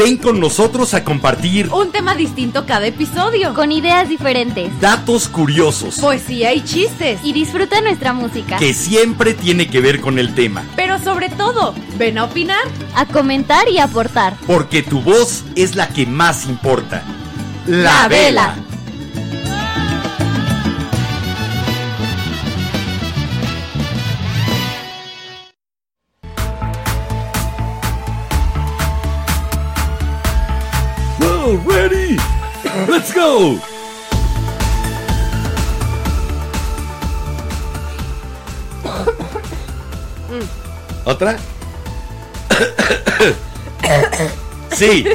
Ven con nosotros a compartir Un tema distinto cada episodio. Con ideas diferentes. datos curiosos Poesía y chistes. Y disfruta nuestra música. que siempre tiene que ver con el tema, Pero sobre todo, ven a opinar. A comentar y aportar. porque tu voz es la que más importa. La vela. Go. ¿Otra? Sí,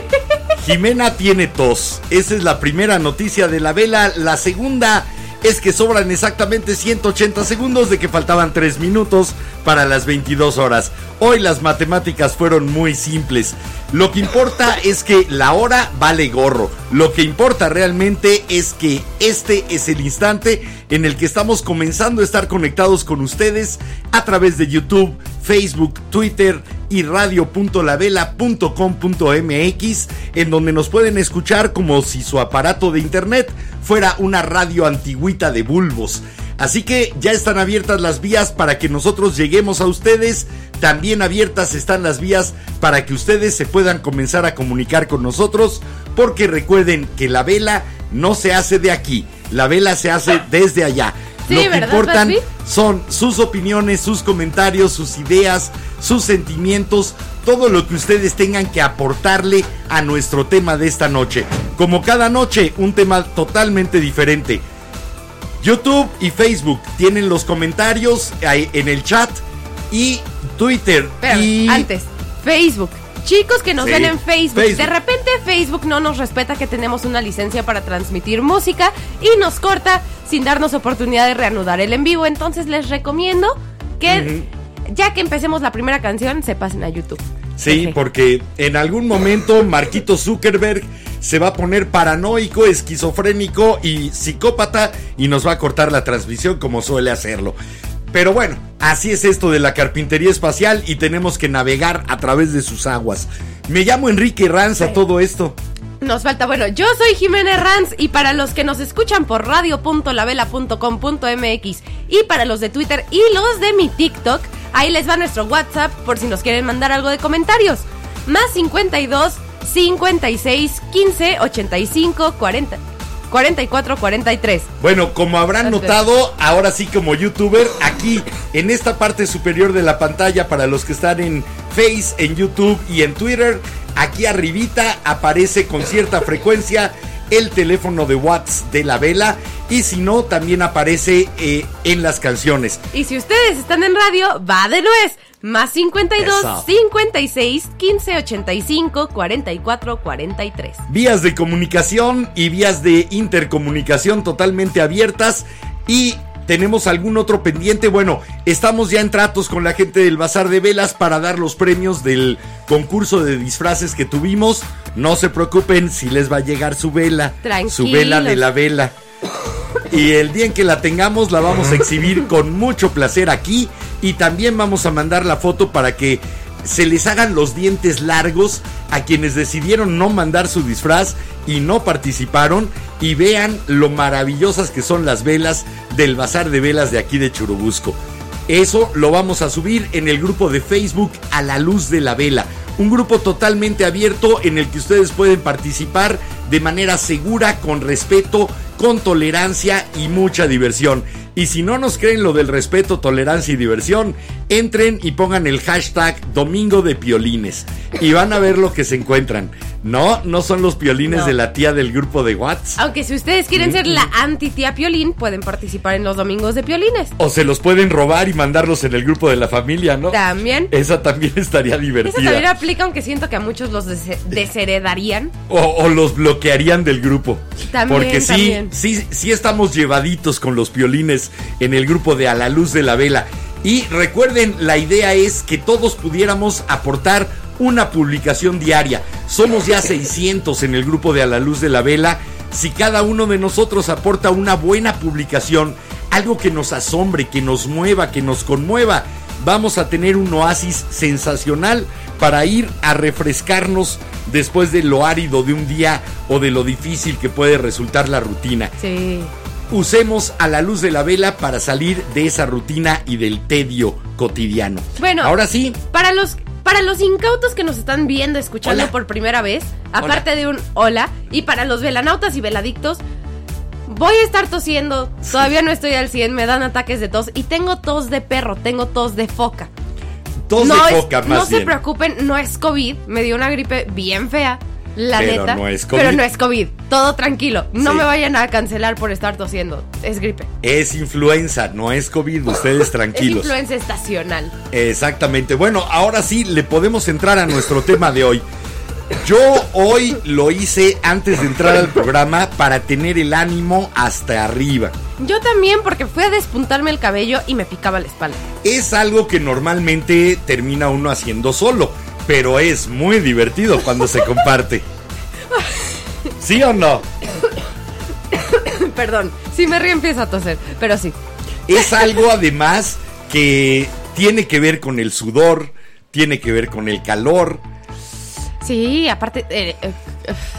Jimena tiene tos. Esa es la primera noticia de la vela. La segunda es que sobran exactamente 180 segundos de que faltaban 3 minutos para las 22 horas. Hoy las matemáticas fueron muy simples. Lo que importa es que la hora vale gorro. Lo que importa realmente es que este es el instante en el que estamos comenzando a estar conectados con ustedes a través de YouTube, Facebook, Twitter y radio.lavela.com.mx en donde nos pueden escuchar como si su aparato de internet fuera una radio antigüita de bulbos. Así que ya están abiertas las vías para que nosotros lleguemos a ustedes. También abiertas están las vías para que ustedes se puedan comenzar a comunicar con nosotros. Porque recuerden que la vela no se hace de aquí. La vela se hace desde allá. Sí, Lo que ¿verdad, importan Papi? Son sus opiniones, sus comentarios, sus ideas, sus sentimientos, todo lo que ustedes tengan que aportarle a nuestro tema de esta noche. Como cada noche, un tema totalmente diferente. YouTube y Facebook tienen los comentarios en el chat y Twitter Pero y antes, Facebook. Chicos que nos Sí, ven en Facebook. Facebook. De repente Facebook no nos respeta que tenemos una licencia para transmitir música y nos corta sin darnos oportunidad de reanudar el en vivo. Entonces les recomiendo que ya que empecemos la primera canción se pasen a YouTube. Sí, Eje. porque en algún momento Marquito Zuckerberg se va a poner paranoico, esquizofrénico y psicópata y nos va a cortar la transmisión como suele hacerlo. Pero bueno, así es esto de la carpintería espacial y tenemos que navegar a través de sus aguas. Me llamo Enrique Ranz a todo esto. Nos falta, bueno, yo soy Jimena Ranz y para los que nos escuchan por radio.lavela.com.mx y para los de Twitter y los de mi TikTok, ahí les va nuestro WhatsApp por si nos quieren mandar algo de comentarios. Más 52 56 15 85 40 44 43. Bueno, como habrán notado, ahora sí como youtuber, aquí en esta parte superior de la pantalla para los que están en Face, en YouTube y en Twitter, aquí arribita aparece con cierta frecuencia el teléfono de WhatsApp de la vela y si no, también aparece eh, en las canciones. Y si ustedes están en radio, va de nuez. Más 52 Eso. 56 15 85 44 43. Vías de comunicación y vías de intercomunicación totalmente abiertas y tenemos algún otro pendiente. Bueno, estamos ya en tratos con la gente del Bazar de Velas para dar los premios del concurso de disfraces que tuvimos. No se preocupen si les va a llegar su vela, su vela de Tranquilos. la vela. Y el día en que la tengamos la vamos a exhibir con mucho placer aquí y también vamos a mandar la foto para que se les hagan los dientes largos a quienes decidieron no mandar su disfraz y no participaron y vean lo maravillosas que son las velas del bazar de velas de aquí de Churubusco. Eso lo vamos a subir en el grupo de Facebook A la Luz de la Vela. Un grupo totalmente abierto en el que ustedes pueden participar de manera segura, con respeto, con tolerancia y mucha diversión. Y si no nos creen lo del respeto, tolerancia y diversión, entren y pongan el hashtag Domingo de Piolines. Y van a ver lo que se encuentran. No, no son los piolines No. de la tía del grupo de WhatsApp. Aunque si ustedes quieren ser la anti-tía Piolín, pueden participar en los domingos de Piolines. O se los pueden robar y mandarlos en el grupo de la familia, ¿no? También. Esa también estaría divertida. también aplica, aunque siento que a muchos los des- desheredarían. O, o los bloquearían del grupo. También, Porque sí, también. Sí, sí estamos llevaditos con los piolines en el grupo de A la Luz de la Vela. Y recuerden, la idea es que todos pudiéramos aportar una publicación diaria. Somos ya 600 en el grupo de A la Luz de la Vela. Si cada uno de nosotros aporta una buena publicación, algo que nos asombre, que nos mueva, que nos conmueva, vamos a tener un oasis sensacional para ir a refrescarnos después de lo árido de un día o de lo difícil que puede resultar la rutina. Sí. Usemos a la luz de la vela para salir de esa rutina y del tedio cotidiano. Bueno. ahora sí, Para los, para los incautos que nos están viendo, escuchando Hola. por primera vez, aparte de un hola, y para los velanautas y veladictos, voy a estar tosiendo. Todavía no estoy al 100, me dan ataques de tos y tengo tos de perro, tengo tos de foca. Tos no de es- se preocupen, no es COVID, me dio una gripe bien fea. La Pero neta. no es COVID. Pero no es COVID. Todo tranquilo. No Sí. me vayan a cancelar por estar tosiendo. Es gripe. Es influenza, no es COVID, ustedes Es tranquilos. influencia estacional. Exactamente. Bueno, ahora sí le podemos entrar a nuestro tema de hoy. Yo hoy lo hice antes de entrar al programa para tener el ánimo hasta arriba. Yo también porque fui a despuntarme el cabello y me picaba la espalda. Es algo que normalmente termina uno haciendo solo, pero es muy divertido cuando se comparte. ¿Sí o no? Perdón, si me río empiezo a toser, pero sí. Es algo además que tiene que ver con el sudor, tiene que ver con el calor, Sí, aparte... eh, eh,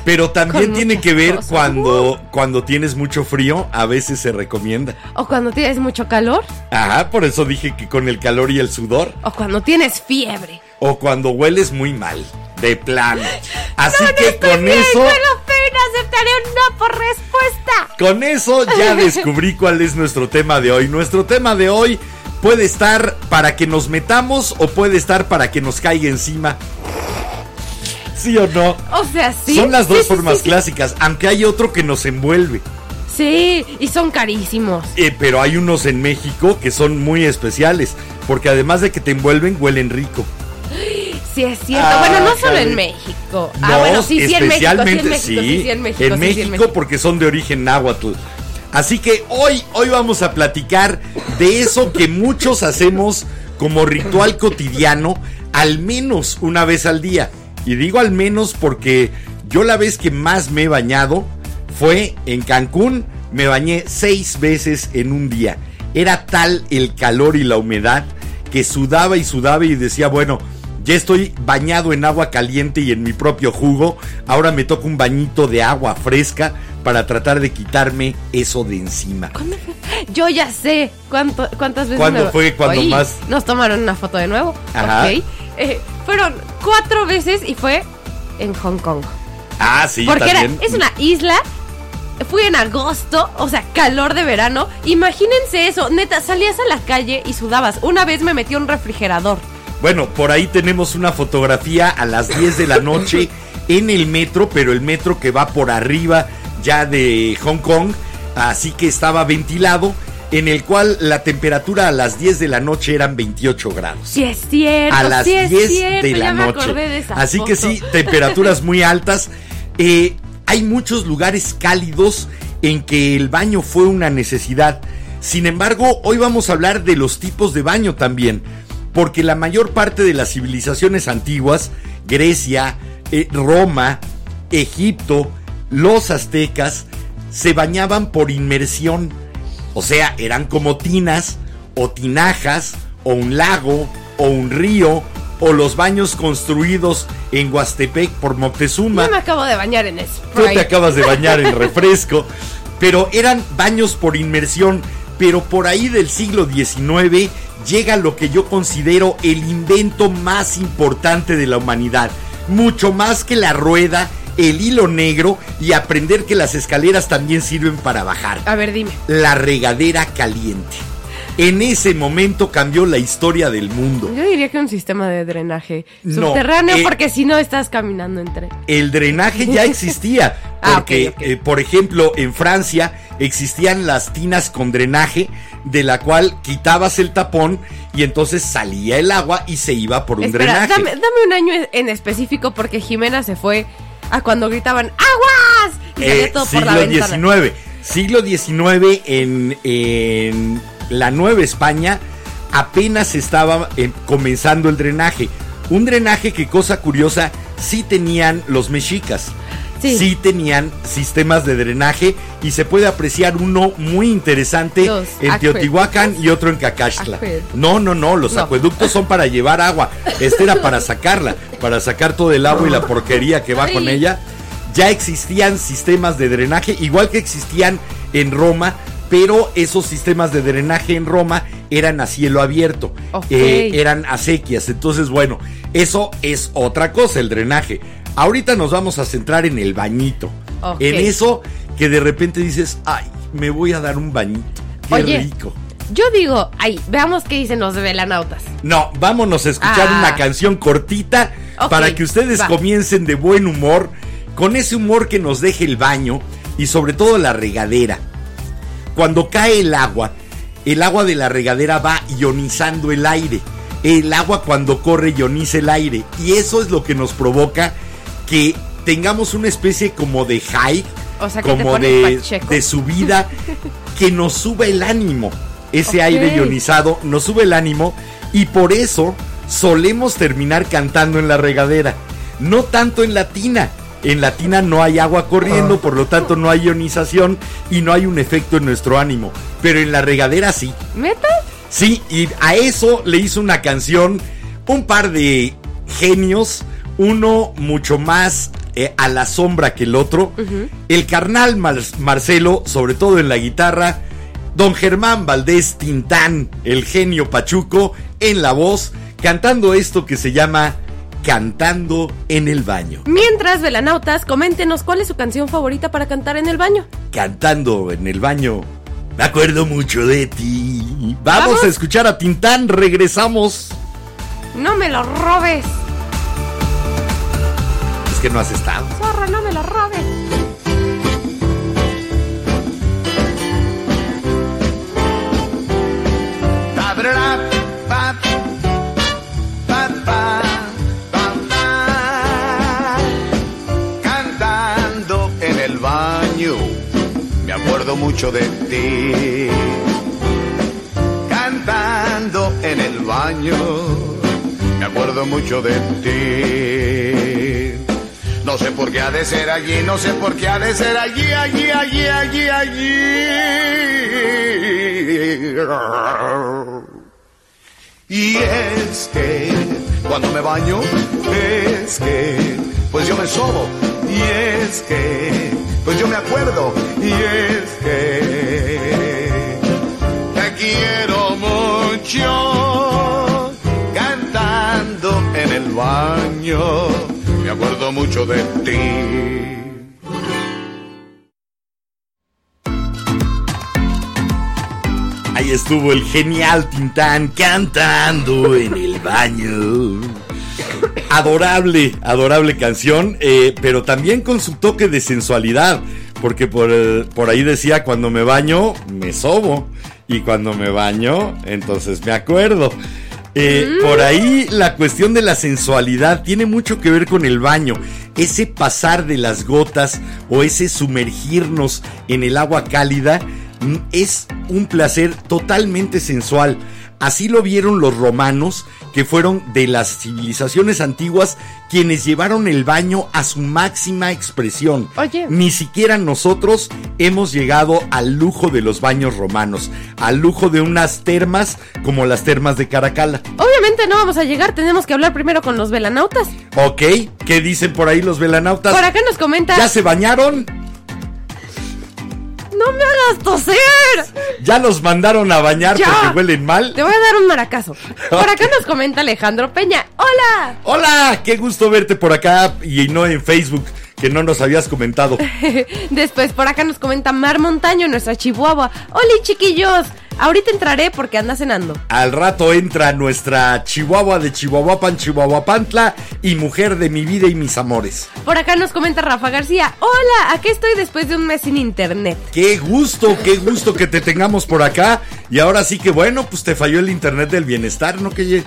pero también tiene que ver cosas. cuando, cuando tienes mucho frío, a veces se recomienda. o cuando tienes mucho calor, Ajá, por eso dije que con el calor y el sudor, o cuando tienes fiebre. o cuando hueles muy mal, de plano. Así No, no que con bien, eso... Pero aceptaré un no por respuesta. Con eso ya descubrí cuál es nuestro tema de hoy. Nuestro tema de hoy puede estar para que nos metamos o puede estar para que nos caiga encima. ¿Sí o no? O sea, sí. Son las dos sí, formas sí, sí. clásicas, aunque hay otro que nos envuelve. Sí, y son carísimos. Eh, pero hay unos en México que son muy especiales, porque además de que te envuelven, huelen rico. Sí, es cierto. Ah, bueno, no solo caray. en México. No, ah, bueno, sí, sí en México. Sí, especialmente en México. Sí, sí, en México. en sí, sí, México en México. porque son de origen náhuatl. Así que hoy, hoy vamos a platicar de eso que muchos hacemos como ritual cotidiano, al menos una vez al día. Y digo al menos porque yo la vez que más me he bañado fue en Cancún. Me bañé seis veces en un día. Era tal el calor y la humedad que sudaba y sudaba y decía, bueno, ya estoy bañado en agua caliente y en mi propio jugo. Ahora me toca un bañito de agua fresca para tratar de quitarme eso de encima. Yo ya sé cuánto, cuántas veces. ¿Cuándo me- fue? ¿Cuándo Oí, más? Nos tomaron una foto de nuevo. Ajá. Eh, fueron cuatro veces y fue en Hong Kong. Ah, sí, Porque era, es una isla. Fui en agosto, o sea, calor de verano. Imagínense eso, neta, salías a la calle y sudabas. Una vez me metí a un refrigerador. Bueno, por ahí tenemos una fotografía a las 10 de la noche en el metro, pero el metro que va por arriba ya de Hong Kong, así que estaba ventilado, en el cual la temperatura a las 10 de la noche eran 28 grados. Sí es cierto, a las sí es 10 cierto, de la noche. de Así que sí, temperaturas muy altas. Eh, hay muchos lugares cálidos en que el baño fue una necesidad. Sin embargo, hoy vamos a hablar de los tipos de baño también, porque la mayor parte de las civilizaciones antiguas, Grecia, eh, Roma, Egipto, los aztecas, se bañaban por inmersión. O sea, eran como tinas o tinajas o un lago o un río o los baños construidos en Huastepec por Moctezuma. Yo me acabo de bañar en Tú Sprite. te acabas de bañar en refresco. Pero eran baños por inmersión. Pero por ahí del siglo XIX llega lo que yo considero el invento más importante de la humanidad. Mucho más que la rueda el hilo negro y aprender que las escaleras también sirven para bajar. A ver, dime. La regadera caliente. En ese momento cambió la historia del mundo. Yo diría que un sistema de drenaje No, subterráneo, eh, porque si no estás caminando entre. El drenaje ya existía, Ah, porque, eh, por ejemplo, en Francia existían las tinas con drenaje, de la cual quitabas el tapón y entonces salía el agua y se iba por un Espera, drenaje. dame, dame un año en específico porque Jimena se fue a cuando gritaban ¡Aguas! Y salía Eh, todo por la siglo ventana. XIX. Siglo XIX en, en la Nueva España apenas estaba eh, comenzando el drenaje. Un drenaje que, cosa curiosa, sí tenían los mexicas. Sí. tenían sistemas de drenaje y se puede apreciar uno muy interesante Los en Teotihuacán y otro en Cacaxtla. Acueductos. No, no, no, los No. acueductos son para llevar agua. Este era para sacarla, para sacar todo el agua y la porquería que va con ella ya existían sistemas de drenaje, igual que existían en Roma, pero esos sistemas de drenaje en Roma eran a cielo abierto, eh, eran acequias. Entonces, bueno, eso es otra cosa, el drenaje. Ahorita nos vamos a centrar en el bañito, en eso que de repente dices, ay, me voy a dar un bañito, qué Oye. rico. Yo digo, ay, veamos qué dicen los velanautas. No, vámonos a escuchar Ah. una canción cortita para que ustedes va. comiencen de buen humor, con ese humor que nos deje el baño y sobre todo la regadera. Cuando cae el agua, el agua de la regadera va ionizando el aire. El agua cuando corre ioniza el aire. Y eso es lo que nos provoca que tengamos una especie como de high, O sea, que te como de, de subida, que nos sube el ánimo. Ese aire ionizado nos sube el ánimo y por eso solemos terminar cantando en la regadera. No tanto en la tina. En la tina no hay agua corriendo, por lo tanto no hay ionización y no hay un efecto en nuestro ánimo. Pero en la regadera sí. ¿Meta? Sí, y a eso le hizo una canción un par de genios, uno mucho más eh, a la sombra que el otro. El carnal Mar- Marcelo, sobre todo en la guitarra, don Germán Valdés Tintán, el genio Pachuco, en la voz, cantando esto que se llama Cantando en el baño. Mientras, velanautas, coméntenos cuál es su canción favorita para cantar en el baño. Cantando en el baño. Me acuerdo mucho de ti. Vamos, Vamos. a escuchar a Tintán, regresamos. No me lo robes. Que no has estado. Zorra, no me lo robes. Cantando en el baño, me acuerdo mucho de ti. Cantando en el baño, me acuerdo mucho de ti. No sé por qué ha de ser allí, no sé por qué ha de ser allí, allí, allí, allí, allí. Y es que cuando me baño, es que pues yo me sobo. Y es que pues yo me acuerdo. Y es que te quiero mucho. Cantando en el baño, me acuerdo mucho de ti. Ahí estuvo el genial Tintán cantando en el baño. Adorable, adorable canción, eh, pero también con su toque de sensualidad, porque por, eh, por ahí decía, cuando me baño, me sobo, y cuando me baño, entonces me acuerdo. Eh, Por ahí la cuestión de la sensualidad tiene mucho que ver con el baño. Ese pasar de las gotas o ese sumergirnos en el agua cálida mm, es un placer totalmente sensual. Así lo vieron los romanos, que fueron de las civilizaciones antiguas quienes llevaron el baño a su máxima expresión. Oye. Ni siquiera nosotros hemos llegado al lujo de los baños romanos, al lujo de unas termas como las termas de Caracalla. Obviamente no vamos a llegar, tenemos que hablar primero con los velanautas. Ok, ¿qué dicen por ahí los velanautas? Por acá nos comenta. ¿Ya se bañaron? ¡No me hagas toser! ¿Ya los mandaron a bañar Ya. porque huelen mal? Te voy a dar un maracazo. Por acá nos comenta Alejandro Peña. ¡Hola! Hola, qué gusto verte por acá y no en Facebook que no nos habías comentado. Después por acá nos comenta Mar Montaño, nuestra chihuahua. Hola chiquillos, ahorita entraré porque anda cenando. Al rato entra nuestra chihuahua de Chihuahuapan, Chihuahuapantla y mujer de mi vida y mis amores. Por acá nos comenta Rafa García. Hola, aquí estoy después de un mes sin internet. Qué gusto, qué gusto que te tengamos por acá. Y ahora sí que bueno, pues te falló el internet del bienestar, ¿no? Que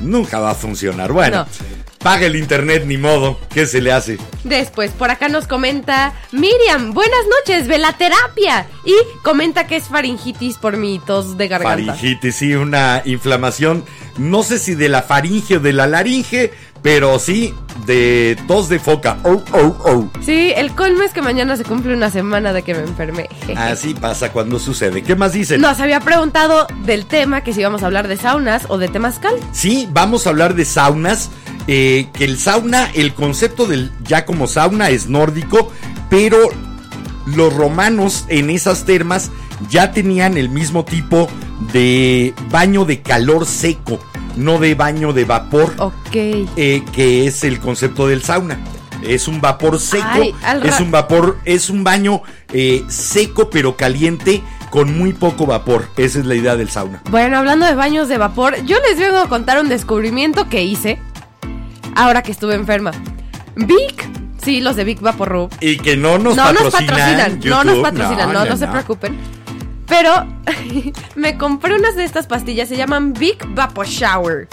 nunca va a funcionar. Bueno, No. Paga el internet, ni modo. ¿Qué se le hace? Después, por acá nos comenta Miriam, buenas noches, velaterapia. Y comenta que es faringitis por mi tos de garganta. Faringitis, sí, una inflamación, no sé si de la faringe o de la laringe, pero sí de tos de foca. Oh, oh, oh. Sí, el colmo es que mañana se cumple una semana de que me enfermé. Así pasa cuando sucede. ¿Qué más dicen? Nos había preguntado del tema, que si íbamos a hablar de saunas o de temazcal. Sí, vamos a hablar de saunas. eh, que el sauna, el concepto del ya como sauna es nórdico, pero los romanos en esas termas ya tenían el mismo tipo de baño de calor seco, no de baño de vapor, Ok. eh, que es el concepto del sauna. Es un vapor seco, Ay, es un vapor, es un baño eh, seco pero caliente con muy poco vapor. Esa es la idea del sauna. Bueno, hablando de baños de vapor, yo les vengo a contar un descubrimiento que hice ahora que estuve enferma. Vic, sí, los de Vic Vaporub. Y que no nos no nos patrocinan. patrocinan, no nos patrocinan, no, no, se preocupen. Pero me compré unas de estas pastillas, se llaman Big Vapor Shower.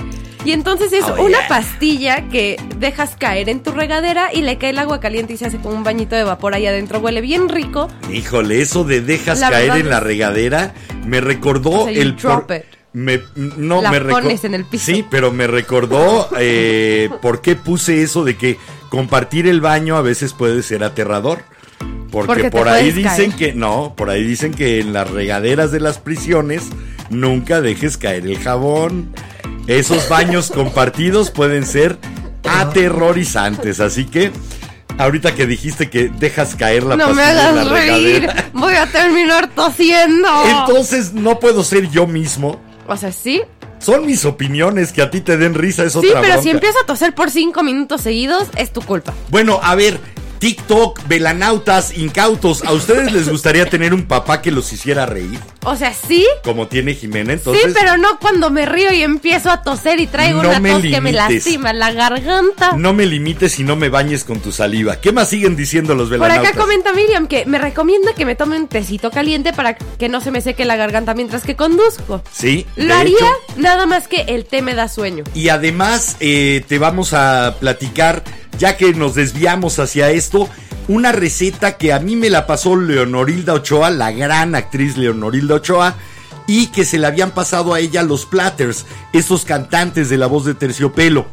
Y entonces es Oh, una yeah. pastilla que dejas caer en tu regadera y le cae el agua caliente y se hace como un bañito de vapor ahí adentro. Huele bien rico. Híjole, eso de dejas La caer en la regadera me recordó O sea, you el drop it. me no La me pones en el piso. Sí, pero me recordó eh, por qué puse eso de que compartir el baño a veces puede ser aterrador. Porque, por ahí dicen caer. que no, por ahí dicen que en las regaderas de las prisiones nunca dejes caer el jabón. Esos baños compartidos pueden ser aterrorizantes, así que ahorita que dijiste que dejas caer la no me pastilla en la hagas reír. regadera, Voy a terminar tosiendo. entonces no puedo ser yo mismo. o sea, sí. Son mis opiniones que a ti te den risa es Sí, otra pero si empiezo a toser por cinco minutos seguidos, es tu culpa. Bueno, a ver, TikTok, velanautas, incautos, ¿a ustedes les gustaría tener un papá que los hiciera reír? O sea, sí, Como tiene Jimena, entonces. sí, pero no cuando me río y empiezo a toser y traigo No una me tos que me lastima la garganta. No me limites y no me bañes con tu saliva. ¿Qué más siguen diciendo los Por velanautas? acá comenta Miriam que me recomienda que me tome un tecito caliente para que no se me seque la garganta mientras que conduzco. Sí, Lo haría hecho. nada más que el té me da sueño. Y además eh, te vamos a platicar, ya que nos desviamos hacia esto, una receta que a mí me la pasó Leonorilda Ochoa, la gran actriz Leonorilda Ochoa, y que se le habían pasado a ella los Platters, esos cantantes de la voz de terciopelo.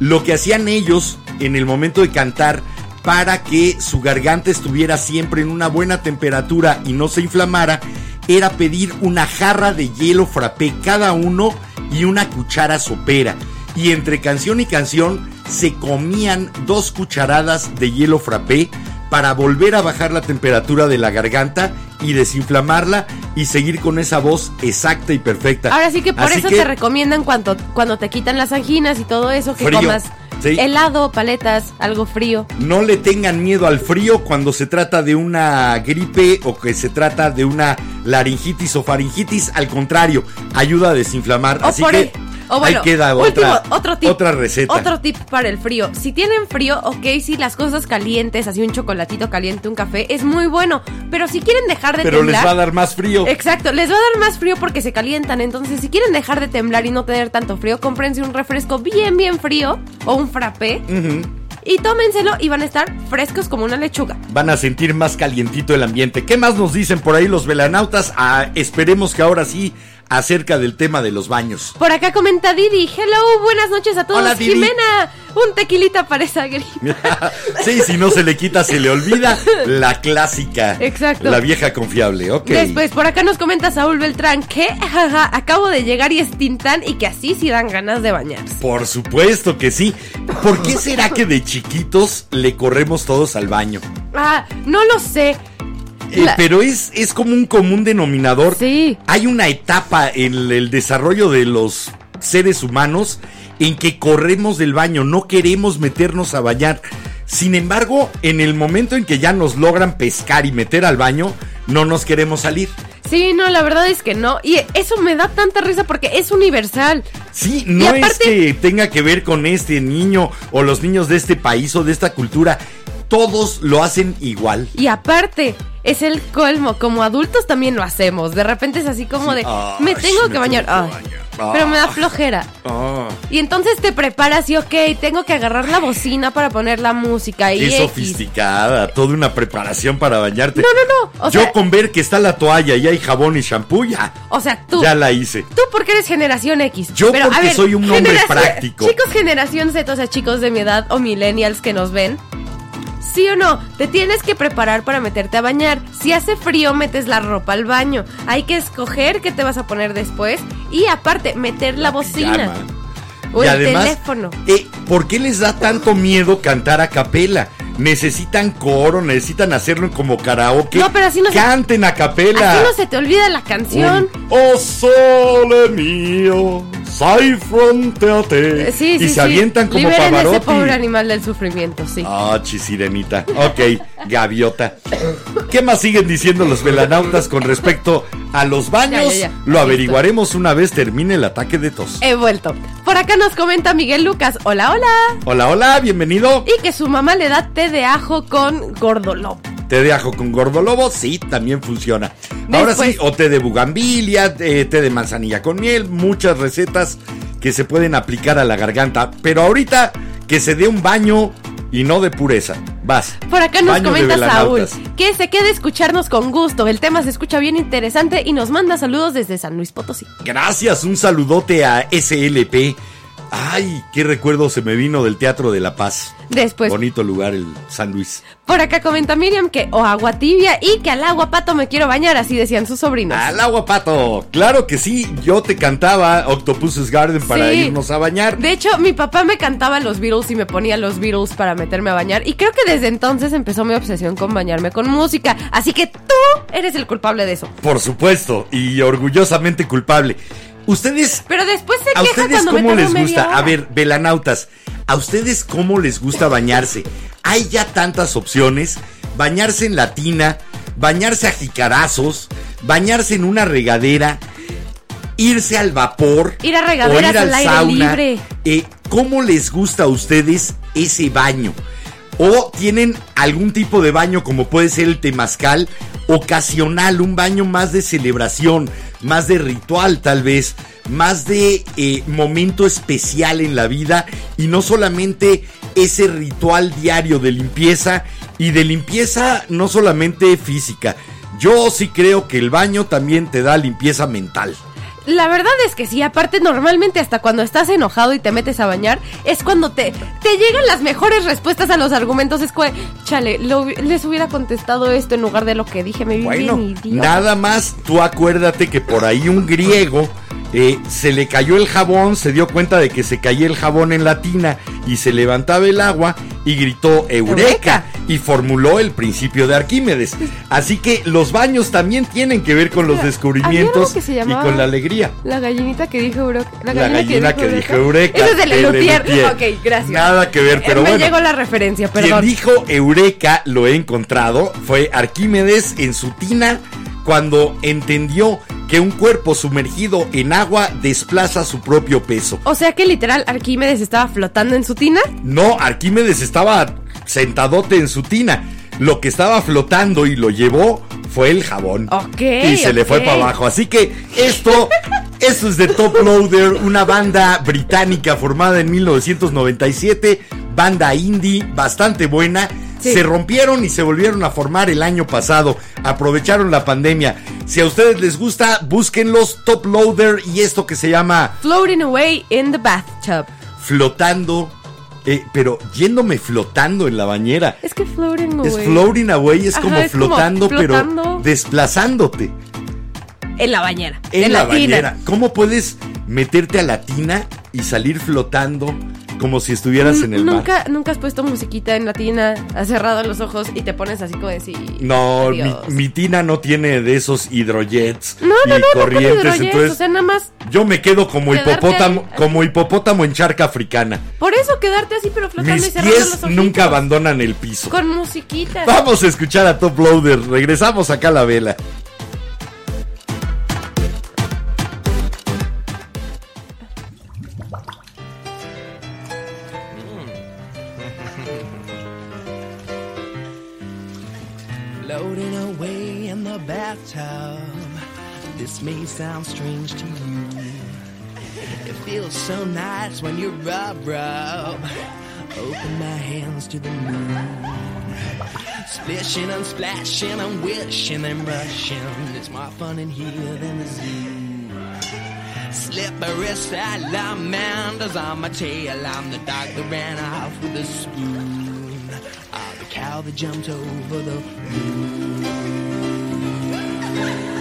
Lo que hacían ellos en el momento de cantar para que su garganta estuviera siempre en una buena temperatura y no se inflamara, era pedir una jarra de hielo frappé cada uno y una cuchara sopera. Y entre canción y canción se comían dos cucharadas de hielo frappé para volver a bajar la temperatura de la garganta y desinflamarla y seguir con esa voz exacta y perfecta. Ahora sí que por Así eso que- te recomiendan cuando, cuando te quitan las anginas y todo eso que Frío, comas sí. helado, paletas, algo frío. No le tengan miedo al frío cuando se trata de una gripe o que se trata de una laringitis o faringitis. Al contrario, ayuda a desinflamar. O Así por que el- o bueno, ahí queda último, otra, otro tip. otra receta. Otro tip para el frío. Si tienen frío, ok, si las cosas calientes, así un chocolatito caliente, un café, es muy bueno. Pero si quieren dejar de Pero les temblar. va a dar más frío. Exacto, les va a dar más frío porque se calientan. Entonces, si quieren dejar de temblar y no tener tanto frío, cómprense un refresco bien, bien frío o un frappé y tómenselo y van a estar frescos como una lechuga. Van a sentir más calientito el ambiente. ¿Qué más nos dicen por ahí los velanautas? Ah, esperemos que ahora sí acerca del tema de los baños. Por acá comenta Didi. Hello, buenas noches a todos. Hola, Didi. Jimena, un tequilita para esa gripe. sí, si no se le quita, se le olvida la clásica. Exacto. La vieja confiable, ok. Después, por acá nos comenta Saúl Beltrán que jaja, acabo de llegar y es Tintán y que así sí dan ganas de bañarse. Por supuesto que sí. ¿Por qué será que de chiquitos le corremos todos al baño? Ah, no lo sé. Eh, pero es, es como un común denominador. Sí. Hay una etapa en el desarrollo de los seres humanos en que corremos del baño, no queremos meternos a bañar. Sin embargo, en el momento en que ya nos logran pescar y meter al baño, no nos queremos salir. Sí, no, la verdad es que no. Y eso me da tanta risa porque es universal. Sí, no aparte- es que tenga que ver con este niño o los niños de este país o de esta cultura. Todos lo hacen igual. Y aparte, es el colmo. Como adultos también lo hacemos. De repente es así como de, me tengo que me bañar. tengo Ay, que bañar. Pero me da Ah. flojera. Ah, Y entonces te preparas y, ok, tengo que agarrar la bocina para poner la música y qué X. sofisticada, toda una preparación para bañarte. No, no, no. O Yo sea, con ver que está la toalla y hay jabón y shampoo, ya, o sea, tú. ya la hice. Tú porque eres generación X. Yo porque soy un hombre práctico. Chicos, generación Z, o sea, chicos de mi edad o millennials que nos ven. ¿Sí o no? Te tienes que preparar para meterte a bañar. Si hace frío, metes la ropa al baño. Hay que escoger qué te vas a poner después. Y aparte, meter la bocina. Pijama. O y el además, teléfono. eh, ¿por qué les da tanto miedo cantar a capela? Necesitan coro, necesitan hacerlo como karaoke. No, pero así no se- Canten a capela. Así no se te olvida la canción. Un, oh sole mío, sai fronte a te. Eh, Sí, sí, y sí. se avientan como Liberen ese Pavarotti. pobre animal del sufrimiento, sí. Ah, chisirenita. Ok, gaviota. ¿Qué más siguen diciendo los velanautas con respecto a los baños? Ya, ya, ya. Lo averiguaremos una vez termine el ataque de tos. He vuelto. Por acá nos comenta Miguel Lucas. Hola, hola. Hola, hola, bienvenido. Y que su mamá le da té de ajo con gordolobo. Té de ajo con gordolobo, sí, también funciona. Ahora sí, o té de bugambilia, eh, té de manzanilla con miel, muchas recetas que se pueden aplicar a la garganta. Pero ahorita que se dé un baño y no de pureza. Vas. Por acá nos comenta Saúl que se quede escucharnos con gusto. El tema se escucha bien interesante y nos manda saludos desde San Luis Potosí. Gracias, un saludote a SLP. Ay, qué recuerdo se me vino del Teatro de la Paz. Después, Bonito lugar el San Luis. por acá comenta Miriam que o agua tibia y que al agua pato me quiero bañar, así decían sus sobrinos. Al agua, pato. Claro que sí, yo te cantaba Octopus's Garden para Sí. irnos a bañar. De hecho, mi papá me cantaba los Beatles y me ponía los Beatles para meterme a bañar. Y creo que desde entonces empezó mi obsesión con bañarme con música. Así que tú eres el culpable de eso. Por supuesto, y orgullosamente culpable. Ustedes, Pero después se ¿a queja ustedes cuando cómo les gusta? A ver, velanautas, ¿a ustedes cómo les gusta bañarse? Hay ya tantas opciones. Bañarse en la tina, bañarse a jicarazos, bañarse en una regadera, irse al vapor. Ir a o regaderas ir al aire libre. Eh, ¿Cómo les gusta a ustedes ese baño? ¿O tienen algún tipo de baño como puede ser el temazcal? Ocasional, un baño más de celebración, más de ritual tal vez, más de eh, momento especial en la vida y no solamente ese ritual diario de limpieza y de limpieza no solamente física. Yo sí creo que el baño también te da limpieza mental. La verdad es que sí, aparte normalmente hasta cuando estás enojado y te metes a bañar, es cuando te, te llegan las mejores respuestas a los argumentos. Es que, chale, lo les hubiera contestado esto en lugar de lo que dije, me vi Bueno, bien idiota. nada más tú acuérdate que por ahí un griego eh, se le cayó el jabón, se dio cuenta de que se caía el jabón en la tina y se levantaba el agua y gritó Eureka, Eureka. y formuló el principio de Arquímedes. Así que los baños también tienen que ver con los descubrimientos y con la alegría. La gallinita que dijo Eureka. La gallina que dijo Eureka. Ese es el el Lelutier. Lelutier. Ok, gracias. Nada que ver, pero Me bueno. llegó la referencia, Quien perdón. dijo Eureka, lo he encontrado, fue Arquímedes en su tina cuando entendió que un cuerpo sumergido en agua desplaza su propio peso. O sea que literal Arquímedes estaba flotando en su tina. No, Arquímedes estaba sentadote en su tina. Lo que estaba flotando y lo llevó fue el jabón. Ok, Y se le fue para abajo. Así que esto, esto es de Top Loader, una banda británica formada en 1997, banda indie bastante buena. Sí. Se rompieron y se volvieron a formar el año pasado. Aprovecharon la pandemia. Si a ustedes les gusta, búsquenlos Top Loader y esto que se llama Floating away in the bathtub. flotando. eh, pero yéndome flotando en la bañera. Es que floating away. Es floating away, es Ajá, como es como flotando, pero desplazándote En la bañera. en, la, tina. bañera. ¿Cómo puedes meterte a la tina y salir flotando como si estuvieras en el mar. ¿Nunca, nunca has puesto musiquita en la tina, has cerrado los ojos y te pones así como de sí. No, mi, tina no tiene de esos hidrojets No, y no, no, no corrientes, entonces o sea, nada más yo me quedo como hipopótamo, ahí. como hipopótamo en charca africana. Por eso quedarte así, pero flotando y Mis cerrando los pies ojitos. nunca abandonan el piso. Con musiquita. Vamos a escuchar a Top Loader. Regresamos acá a la vela. Bathtub. This may sound strange to you. It feels so nice when you rub, rub. Open my hands to the moon. Splishing and splashing and wishing and rushing. It's more fun in here than the zoo. Slippery salamanders on my tail. I'm the dog that ran off with a spoon. I'm the cow that jumped over the Do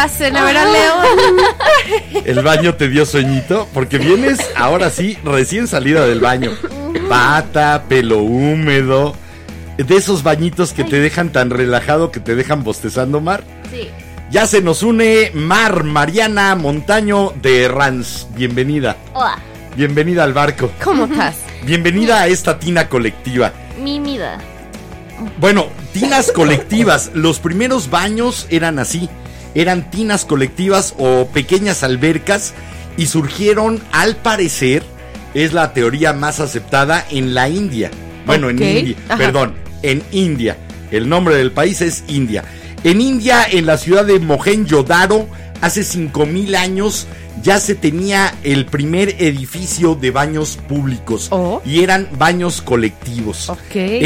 Pasen a ver a León. ¿El baño te dio sueñito? Porque vienes ahora sí, recién salida del baño. Pata, pelo húmedo. De esos bañitos que te dejan tan relajado que te dejan bostezando, Mar. Sí. Ya se nos une Mar Mariana Montaño de Rans. Bienvenida. Hola, Bienvenida al barco. ¿Cómo estás? Bienvenida a esta tina colectiva. mi vida. Bueno, tinas colectivas. Los primeros baños eran así. Eran tinas colectivas o pequeñas albercas y surgieron, al parecer, es la teoría más aceptada en la India. Bueno, en India, ajá. perdón, en India. El nombre del país es India. En India, en la ciudad de Mohenjo-Daro, hace 5000 años ya se tenía el primer edificio de baños públicos Oh. y eran baños colectivos.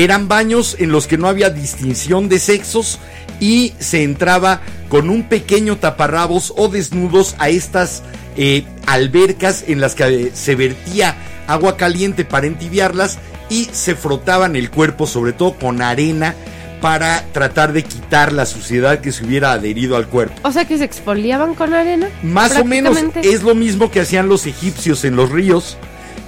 Eran baños en los que no había distinción de sexos y se entraba con un pequeño taparrabos o desnudos a estas eh, albercas en las que eh, se vertía agua caliente para entibiarlas y se frotaban el cuerpo sobre todo con arena para tratar de quitar la suciedad que se hubiera adherido al cuerpo. O sea que se exfoliaban con arena. Más o menos es lo mismo que hacían los egipcios en los ríos.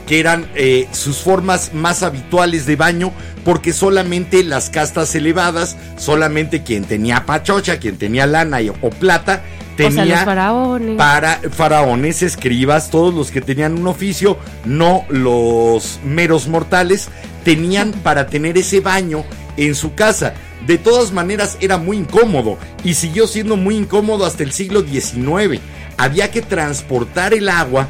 Que eran eh, sus formas más habituales de baño, porque solamente las castas elevadas, solamente quien tenía pachocha, quien tenía lana y- o plata, O sea, tenía faraones. para faraones, escribas, todos los que tenían un oficio, no los meros mortales, tenían para tener ese baño en su casa. De todas maneras era muy incómodo y siguió siendo muy incómodo hasta el siglo XIX. Había que transportar el agua,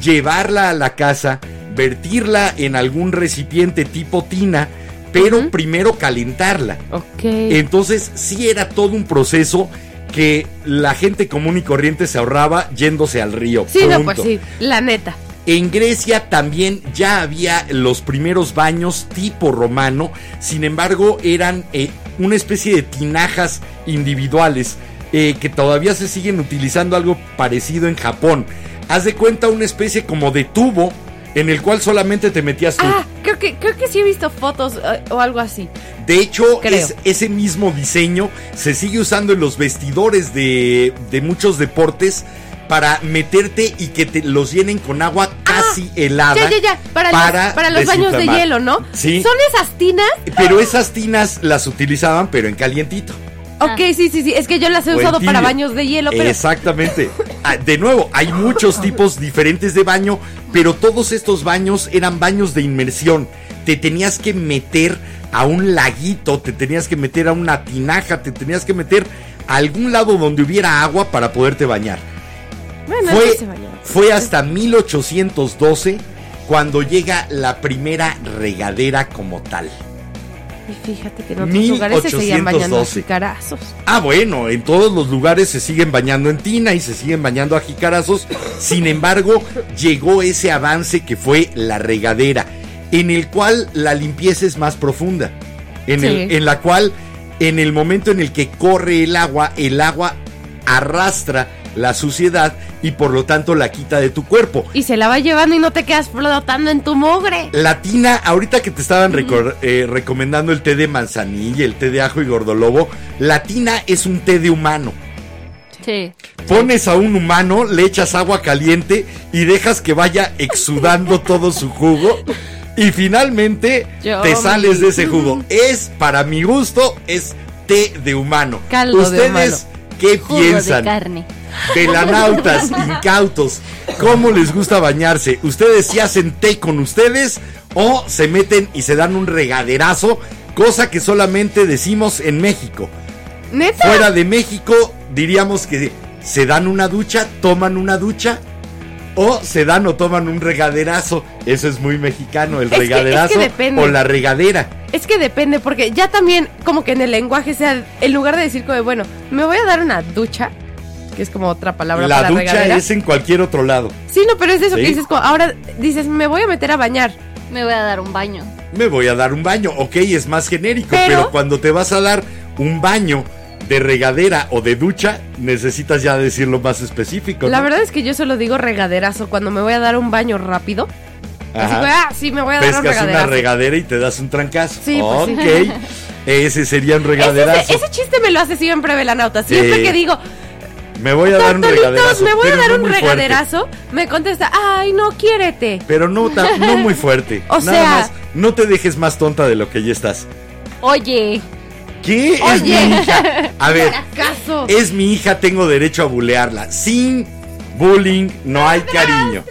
llevarla a la casa, vertirla en algún recipiente tipo tina, pero primero calentarla. Ok. Entonces sí era todo un proceso que la gente común y corriente se ahorraba yéndose al río. sí, no, pues sí, la neta. En Grecia también ya había los primeros baños tipo romano, sin embargo eran eh, una especie de tinajas individuales eh, que todavía se siguen utilizando algo parecido en Japón. Haz de cuenta una especie como de tubo en el cual solamente te metías tú. Ah, creo que, creo que sí he visto fotos eh, o algo así. De hecho, es, ese mismo diseño se sigue usando en los vestidores de, de muchos deportes para meterte y que te los llenen con agua casi helada. Ah, Ya, ya, ya. Para, los, para los baños de hielo, ¿no? Sí. Son esas tinas. Pero esas tinas las utilizaban, pero en calientito. Ok, sí, sí, sí. Es que yo las he usado para baños de hielo, pero. Exactamente. Ah, De nuevo, hay muchos tipos diferentes de baño, pero todos estos baños eran baños de inmersión. Te tenías que meter a un laguito, te tenías que meter a una tinaja, te tenías que meter a algún lado donde hubiera agua para poderte bañar. Bueno, Fue, se fue hasta 1812 cuando llega la primera regadera como tal. Y fíjate que en otros lugares se seguían bañando a 1812. jicarazos. Ah, bueno, en todos los lugares se siguen bañando en tina y se siguen bañando a jicarazos. Sin embargo, llegó ese avance que fue la regadera, en el cual la limpieza es más profunda. En, Sí. el, en la cual, en el momento en el que corre el agua, el agua arrastra la suciedad y por lo tanto la quita de tu cuerpo. Y se la va llevando y no te quedas flotando en tu mugre. La tina, ahorita que te estaban eh, recomendando el té de manzanilla, el té de ajo y gordolobo, la tina es un té de humano. Sí. Pones a un humano, le echas agua caliente y dejas que vaya exudando todo su jugo. Y finalmente Yo te sales de ese jugo. Es, para mi gusto, es té de humano. Caldo de ¿Ustedes humano. Qué Jugo de piensan? carne. Velanautas, incautos, ¿cómo les gusta bañarse? ¿Ustedes sí hacen té con ustedes o se meten y se dan un regaderazo? Cosa que solamente decimos en México. ¿Neta? Fuera de México diríamos que se dan una ducha, toman una ducha o se dan o toman un regaderazo. Eso es muy mexicano, el Es que- es que regaderazo depende. o la regadera. Es que depende, porque ya también, como que en el lenguaje sea, en lugar de decir como, de, bueno, me voy a dar una ducha, que es como otra palabra La para ducha regadera. es en cualquier otro lado. Sí, no, pero es eso ¿Sí? que dices, como, ahora dices, me voy a meter a bañar. Me voy a dar un baño. me voy a dar un baño. Ok, es más genérico, pero, Pero- cuando te vas a dar un baño de regadera o de ducha, necesitas ya decirlo más específico. La verdad es que yo solo digo regaderazo cuando me voy a dar un baño rápido. Así que, ah, sí, me voy a dar un una regadera y te das un trancazo. Sí, pues sí. ok. Ese sería un regaderazo. ese chiste me lo hace siempre Velanauta. Siempre Sí. que digo, Me voy a dar un regaderazo. me voy a dar un regaderazo, me contesta, ay, no, quiérete. Pero no, no muy fuerte. O Nada sea- más, no te dejes más tonta de lo que ya estás. Oye, ¿Qué? Es mi hija. A ver, ¿Acaso? es mi hija, tengo derecho a bulearla. Sin bullying no hay cariño.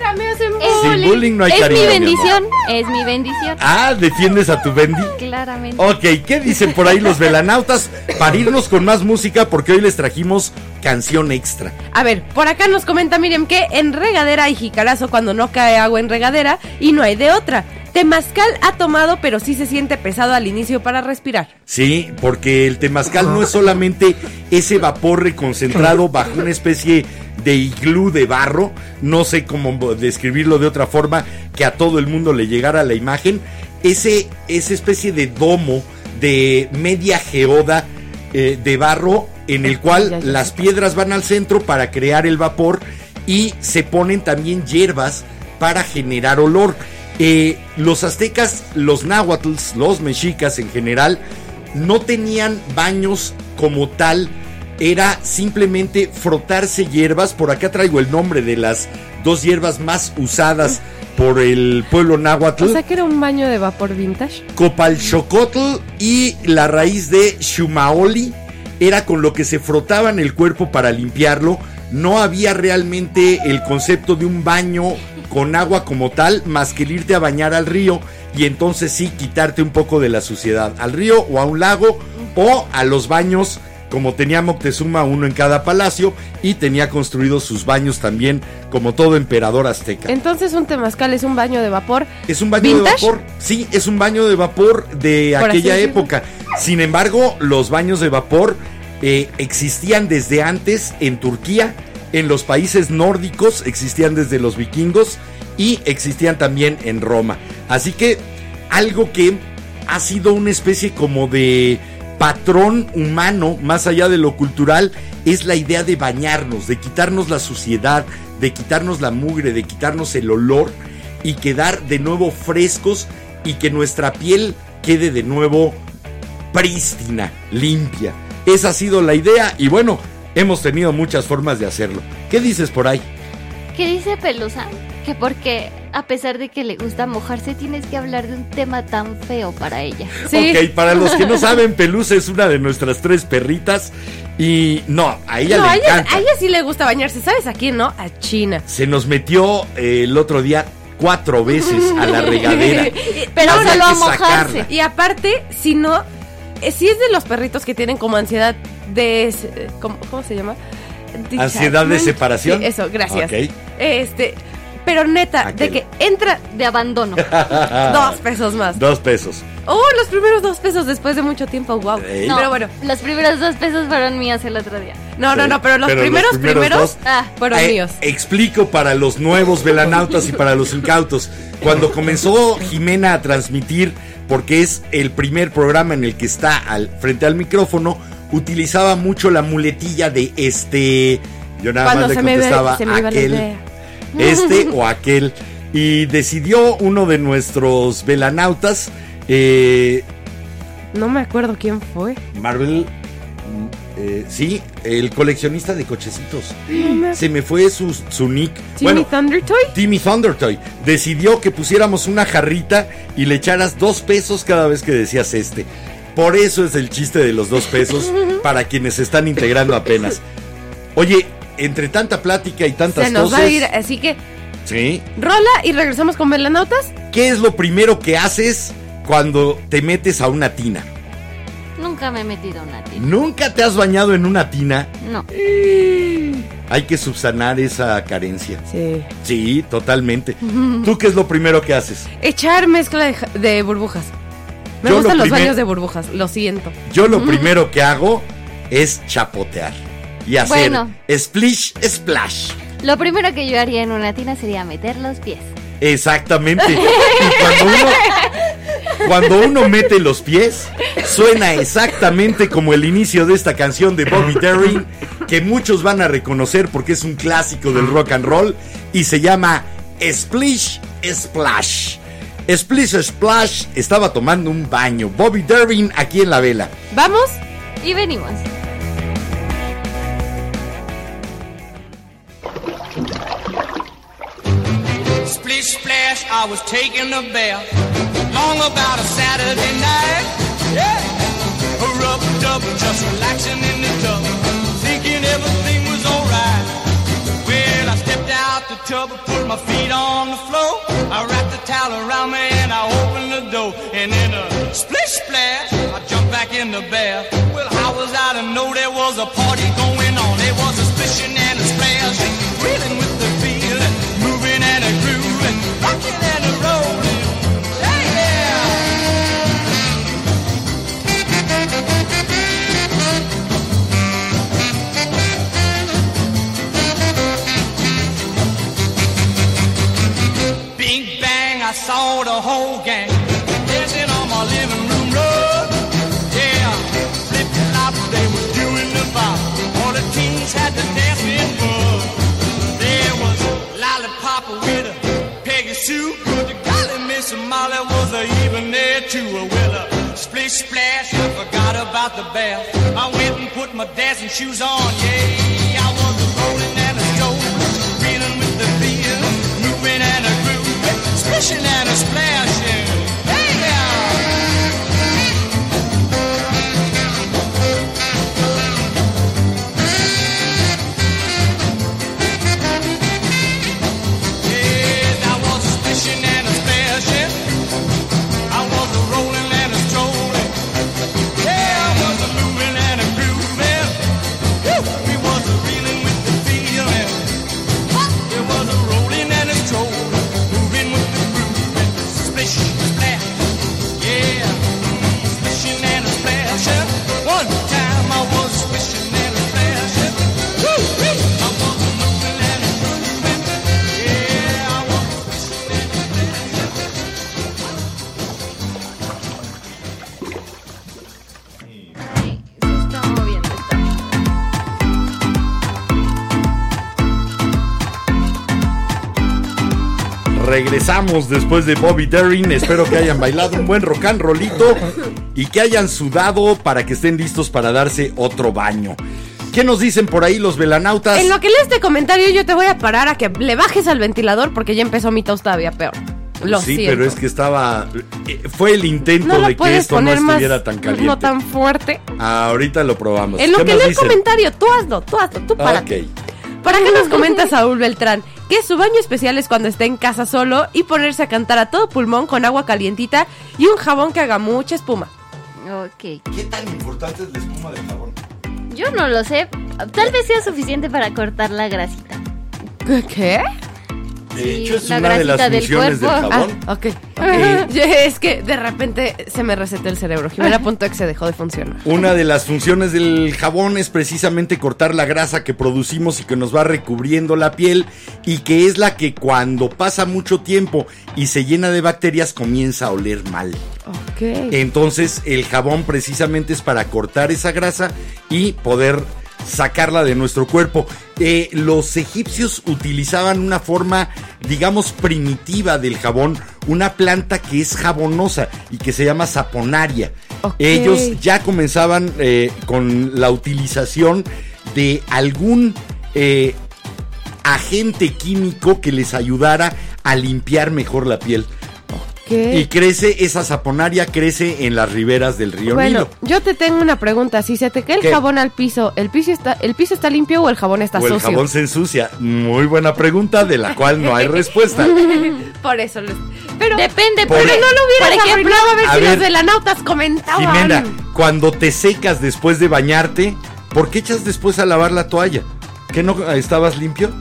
Es, Sin bullying no hay es cariño, mi mi bendición. Es mi bendición. Ah, ¿defiendes a tu Bendy? Claramente. Ok, ¿qué dicen por ahí los velanautas? Para irnos con más música, porque hoy les trajimos canción extra. A ver, por acá nos comenta Miriam que en regadera hay jicarazo cuando no cae agua en regadera y no hay de otra. Temazcal ha tomado, pero sí se siente pesado al inicio para respirar. Sí, porque el temazcal no es solamente ese vapor reconcentrado bajo una especie de iglú de barro, no sé cómo describirlo de otra forma que a todo el mundo le llegara la imagen, ese, esa especie de domo de media geoda eh, de barro en el cual las piedras van al centro para crear el vapor y se ponen también hierbas para generar olor. Eh, los aztecas, los náhuatls, los mexicas en general, no tenían baños como tal, era simplemente frotarse hierbas. Por acá traigo el nombre de las dos hierbas más usadas por el pueblo náhuatl. O sea que era un baño de vapor vintage. Copalchocotl y la raíz de Shumaoli era con lo que se frotaban el cuerpo para limpiarlo. No había realmente el concepto de un baño con agua como tal, más que el irte a bañar al río y entonces sí quitarte un poco de la suciedad. Al río o a un lago o a los baños como tenía Moctezuma uno en cada palacio y tenía construidos sus baños también como todo emperador azteca. Entonces un temazcal es un baño de vapor. Es un baño ¿Vintage? de vapor. Sí, es un baño de vapor de Por aquella época. Sin embargo, los baños de vapor eh, existían desde antes en Turquía, en los países nórdicos, existían desde los vikingos y existían también en Roma. Así que algo que ha sido una especie como de patrón humano, más allá de lo cultural, es la idea de bañarnos, de quitarnos la suciedad, de quitarnos la mugre, de quitarnos el olor y quedar de nuevo frescos y que nuestra piel quede de nuevo prístina, limpia. Esa ha sido la idea y bueno, hemos tenido muchas formas de hacerlo. ¿Qué dices por ahí? ¿Qué dice Pelusa? Que porque a pesar de que le gusta mojarse, tienes que hablar de un tema tan feo para ella. Sí. Ok, para los que no saben, Pelusa es una de nuestras tres perritas y no, a ella no, le a ella, encanta. a ella sí le gusta bañarse. ¿Sabes a quién no? A China. Se nos metió eh, el otro día cuatro veces a la regadera. Pero Había solo a mojarse. sacarla. Y aparte, si no, eh, si es de los perritos que tienen como ansiedad de, ¿cómo, cómo se llama? ¿Ansiedad de separación? Sí, eso, gracias. Ok. Este, pero neta, Aquel. de que entra De abandono. dos pesos más. Dos pesos. Oh, los primeros dos pesos después de mucho tiempo, wow. No, Pero bueno, Los primeros dos pesos fueron mías el otro día. no, no, Sí, no, pero los pero los primeros, primeros primeros, dos- Ah, fueron Eh, míos. Explico para los nuevos velanautas y para los incautos. Cuando comenzó Jimena a transmitir, porque es el primer programa en el que está al, frente al micrófono, utilizaba mucho la muletilla de este. Yo nada Cuando más le ve- contestaba aquel, este o aquel. Y decidió uno de nuestros velanautas, eh, No me acuerdo quién fue. Marvel. Eh, sí, el coleccionista de cochecitos. No Se me fue su, su nick. Timmy bueno, Thundertoy. Timmy Thundertoy decidió que pusiéramos una jarrita y le echaras dos pesos cada vez que decías este. Por eso es el chiste de los dos pesos para quienes se están integrando apenas. Oye, entre tanta plática y tantas Se nos cosas. va a ir, así que Sí. rola y regresamos con Velanautas. ¿Qué es lo primero que haces cuando te metes a una tina? Nunca me he metido a una tina. ¿Nunca te has bañado en una tina? No. Hay que subsanar esa carencia. Sí. Sí, totalmente. ¿Tú qué es lo primero que haces? Echar mezcla de, ja- de burbujas. Me Yo lo gustan los baños de burbujas, lo siento. Yo lo primero que hago es chapotear y hacer Bueno. splish splash. Lo primero que yo haría en una tina sería meter los pies. Exactamente. Y cuando uno, cuando uno mete los pies, suena exactamente como el inicio de esta canción de Bobby Darin, que muchos van a reconocer porque es un clásico del rock and roll y se llama Splish Splash. Splish Splash estaba tomando un baño. Bobby Darin aquí en la vela. ¿Vamos? Y venimos. Splish splash, I was taking a bath. Long about a Saturday night. Yeah. A rub dub, just relaxing in the tub. Thinking everything was alright. Well, I stepped out the tub, put my feet on the floor. I wrapped the towel around me and I opened the door. And in a splish splash, I jumped back in the bath. Well, how was I to know there was a party going saw the whole gang dancing on my living room rug. Yeah, flip flop, they was doing the bop. All the teens had the dancing bug. There was lollipop with a Peggy Sue. But the golly Miss Molly was even there too. Well, a splish splash, I forgot about the bath. I went and put my dancing shoes on. Yeah, I was a rolling and a strolling, Regresamos después de Bobby Darin. Espero que hayan bailado un buen rock and rollito y que hayan sudado para que estén listos para darse otro baño. ¿Qué nos dicen por ahí los velanautas? En lo que lees este comentario, yo te voy a parar a que le bajes al ventilador porque ya empezó mi tos todavía peor. Lo sí, siento. pero es que estaba. eh, Fue el intento no de que esto no más, estuviera tan caliente. no tan fuerte. Ahorita lo probamos. En lo ¿Qué que lee el comentario, tú hazlo, tú hazlo, tú para. Ok. ¿Para qué nos comenta Saúl Beltrán? Que su baño especial es cuando está en casa solo y ponerse a cantar a todo pulmón con agua calientita y un jabón que haga mucha espuma. Ok. ¿Qué tan importante es la espuma del jabón? Yo no lo sé. Tal vez sea suficiente para cortar la grasita. ¿Qué? De hecho, es la una de las del funciones del, jabón. Ah, ok. Eh. Yo- es que de repente se me resetó el cerebro. Jimena.exe se dejó de funcionar. Una de las funciones del jabón es precisamente cortar la grasa que producimos y que nos va recubriendo la piel y que es la que cuando pasa mucho tiempo y se llena de bacterias comienza a oler mal. Ok. Entonces el jabón precisamente es para cortar esa grasa y poder sacarla de nuestro cuerpo. Eh, los egipcios utilizaban una forma, digamos, primitiva del jabón, una planta que es jabonosa y que se llama saponaria. Ellos ya comenzaban eh, con la utilización de algún eh, agente químico que les ayudara a limpiar mejor la piel. Y crece, esa saponaria crece en las riberas del río Bueno, Nilo. yo te tengo una pregunta. Si se te cae el ¿Qué? jabón al piso, ¿el piso está, el piso está limpio o el jabón está O el sucio? jabón se ensucia. Muy buena pregunta de la cual no hay respuesta. Por eso. Pero, Depende, Por- pero no lo hubieras ejemplo, a ver a si ver, los velanautas comentaban. Jimena, cuando te secas después de bañarte, ¿por qué echas después a lavar la toalla? ¿Que no estabas limpio?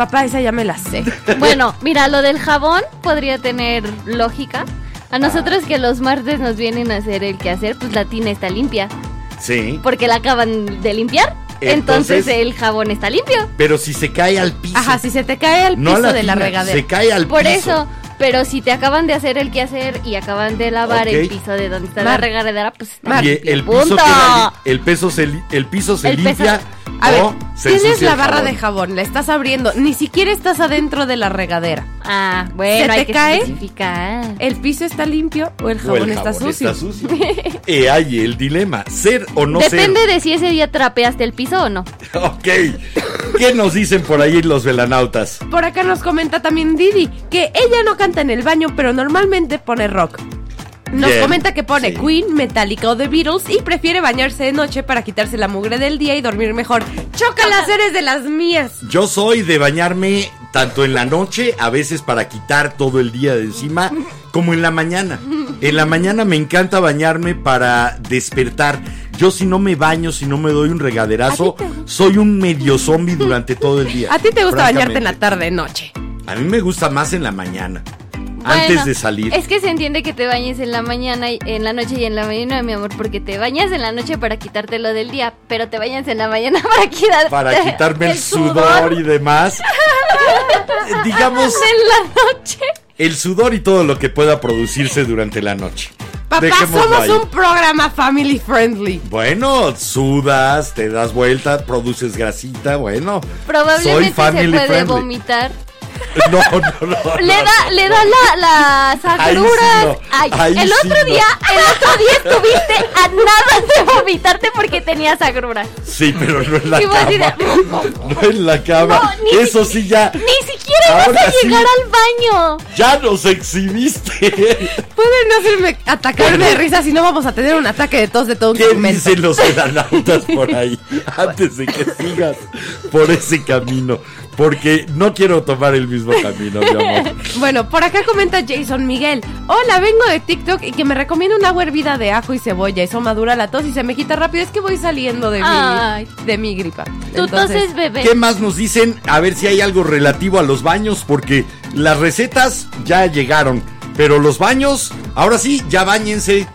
Papá, esa ya me la sé. Bueno, mira, lo del jabón podría tener lógica. A nosotros que los martes nos vienen a hacer el quehacer, pues la tina está limpia. Sí. Porque la acaban de limpiar. Entonces- Entonces, el jabón está limpio. Pero si se cae al piso. Ajá, si se te cae al no piso a la de la tina, regadera. Se cae al Por piso. eso. Pero si te acaban de hacer el quehacer y acaban de lavar el piso de donde está la Mar. regadera, pues está Mar. Y el piso, el, peso se li- el piso se El peso- limpia A ver, o se tienes la el barra jabón. de jabón, la estás abriendo, ni siquiera estás adentro de la regadera. Ah, bueno, ¿Se hay te que cae? especificar. ¿El piso está limpio o el O jabón, el está, jabón sucio? está sucio. Eh, hay el dilema, ser o no Depende de si ese día trapeaste el piso o no. ser. Ok. ¿Qué nos dicen por ahí los velanautas? Por acá nos comenta también Didi que ella no canta en el baño, pero normalmente pone rock. Nos Bien, comenta que pone sí. Queen, Metallica o The Beatles y prefiere bañarse de noche para quitarse la mugre del día y dormir mejor. ¡Chócalas, eres de las mías! Yo soy de bañarme tanto en la noche, a veces para quitar todo el día de encima, como en la mañana. En la mañana me encanta bañarme para despertar. Yo si no me baño, si no me doy un regaderazo, soy un medio zombie durante todo el día. A ti te gusta bañarte en la francamente. tarde-noche. A mí me gusta más en la mañana, Bueno, antes de salir. Es que se entiende que te bañes en la mañana, y, en la noche y en la mañana, mi amor, porque te bañas en la noche para quitártelo del día, pero te bañas en la mañana para quitar Para quitarme el, sudor y demás. Digamos, en la noche. el sudor y todo lo que pueda producirse durante la noche. Papá, Dejémoslo somos ahí. un programa family friendly. Bueno, sudas, te das vuelta, produces grasita, bueno. soy Probablemente se family puede friendly. vomitar. No, no, no. Le no, da, no, le no. da la, las Ahí sí agruras. no. Ay, Ahí el sí otro no. día, el otro día estuviste a nada de vomitarte porque tenías agruras. Sí, pero no en la cama. No en la cama. No, ni Eso sí ya. Ni siquiera vas Ahora a sí. llegar al baño. Ya nos exhibiste. Pueden no hacerme atacarme de risa si no vamos a tener un ataque de tos de todo un ¿Qué dicen los edanautas por ahí? Antes de que sigas por ese camino. Porque no quiero tomar el mismo camino, mi amor. Bueno, por acá comenta Jason Miguel. Hola, vengo de TikTok y que me recomienda una agua hervida de ajo y cebolla. Eso madura la tos y se me quita rápido. Es que voy saliendo de Ay. mi, de mi gripa. Tu tos es bebé. ¿Qué más nos dicen? A ver si hay algo relativo a los baños, porque las recetas ya llegaron. Pero los baños, ahora sí, ya bañense.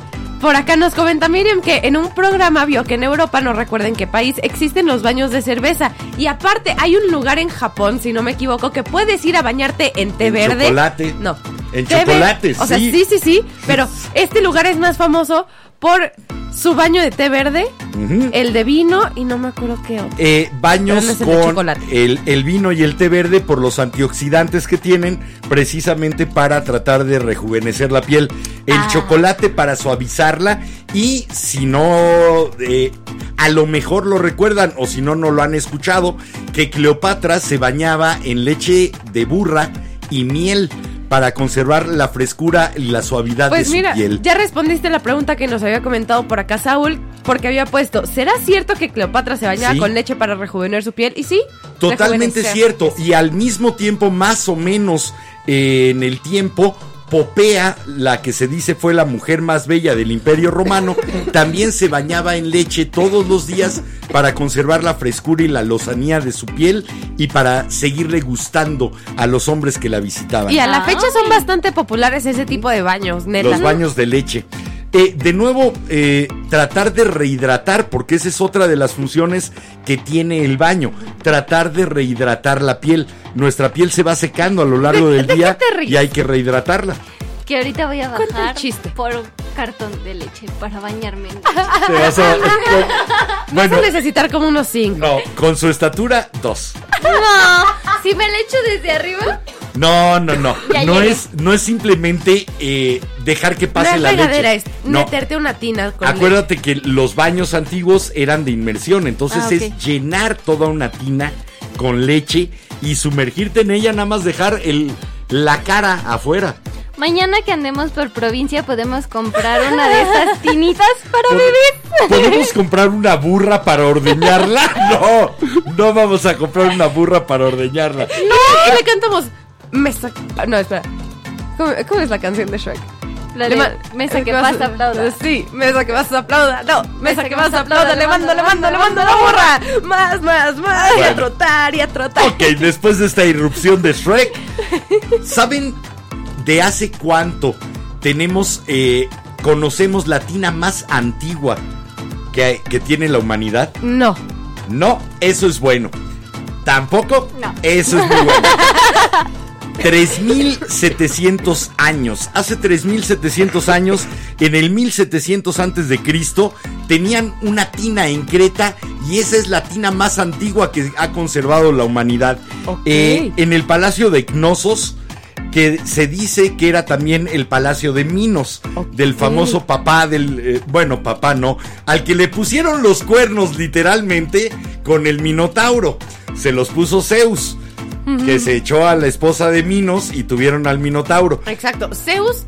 Por acá nos comenta Miriam que en un programa vio que en Europa, no recuerden qué país, existen los baños de cerveza. Y aparte, hay un lugar en Japón, si no me equivoco, que puedes ir a bañarte en té En verde. chocolate. No. En chocolate, O sea, sí, sí, sí. Pero este lugar es más famoso por su baño de té verde, el de vino y no me acuerdo qué otro. Eh, baños no con el, el vino y el té verde por los antioxidantes que tienen precisamente para tratar de rejuvenecer la piel. El Ah. chocolate para suavizarla y si no, eh, a lo mejor lo recuerdan o si no, no lo han escuchado, que Cleopatra se bañaba en leche de burra y miel para conservar la frescura y la suavidad de Pues su mira, piel. ya respondiste la pregunta que nos había comentado por acá Saúl, porque había puesto, ¿será cierto que Cleopatra se bañaba Sí. con leche para rejuvenecer su piel? Y sí, Totalmente cierto. Y al mismo tiempo, más o menos eh, en el tiempo, Popea, la que se dice fue la mujer más bella del Imperio Romano, también se bañaba en leche todos los días para conservar la frescura y la lozanía de su piel y para seguirle gustando a los hombres que la visitaban. Y a la Ay. fecha son bastante populares ese tipo de baños, neta. Los baños de leche. Eh, de nuevo, eh, tratar de rehidratar, porque esa es otra de las funciones que tiene el baño. Tratar de rehidratar la piel. Nuestra piel se va secando a lo largo ¿De- del día y hay que rehidratarla. Que ahorita voy a bajar chiste. por un cartón de leche para bañarme. en leche. Te vas a- con- Vas bueno, a necesitar como unos cinco. no, con su estatura, dos. No, si me le echo desde arriba. No, no, no. Ya No llegué. es, no es simplemente eh, dejar que No pase es la leche. es No. meterte una tina con Acuérdate que los baños antiguos eran de inmersión, entonces Ah, es llenar toda una tina con leche y sumergirte en ella, nada más dejar el, la cara afuera. Mañana que andemos por provincia podemos comprar una de estas tinitas para bebés. ¿Podemos comprar una burra para ordeñarla? No, no vamos a comprar una burra para ordeñarla. No, y le cantamos. Mesa. ah, No, espera. ¿Cómo, cómo es la canción de Shrek? La de mesa que vas- pasa aplauda. Sí, mesa que vas aplauda. No, mesa que vas aplauda. Le mando, le mando, le mando la borra. Más, más, más. Y a Bueno. trotar, y a trotar. Ok, después de esta irrupción de Shrek, ¿saben de hace cuánto tenemos, eh, conocemos la tina más antigua que, que tiene la humanidad? No. No, eso es bueno. Tampoco, No. eso es muy bueno. 3700 años. Hace 3700 años, en el 1700 antes de Cristo, tenían una tina en Creta y esa es la tina más antigua que ha conservado la humanidad. Ok. Eh, en el palacio de Cnosos, que se dice que era también el palacio de Minos, del famoso papá del, eh, bueno, papá no, al que le pusieron los cuernos literalmente con el Minotauro. Se los puso Zeus, que se echó a la esposa de Minos y tuvieron al Minotauro. Exacto. Zeus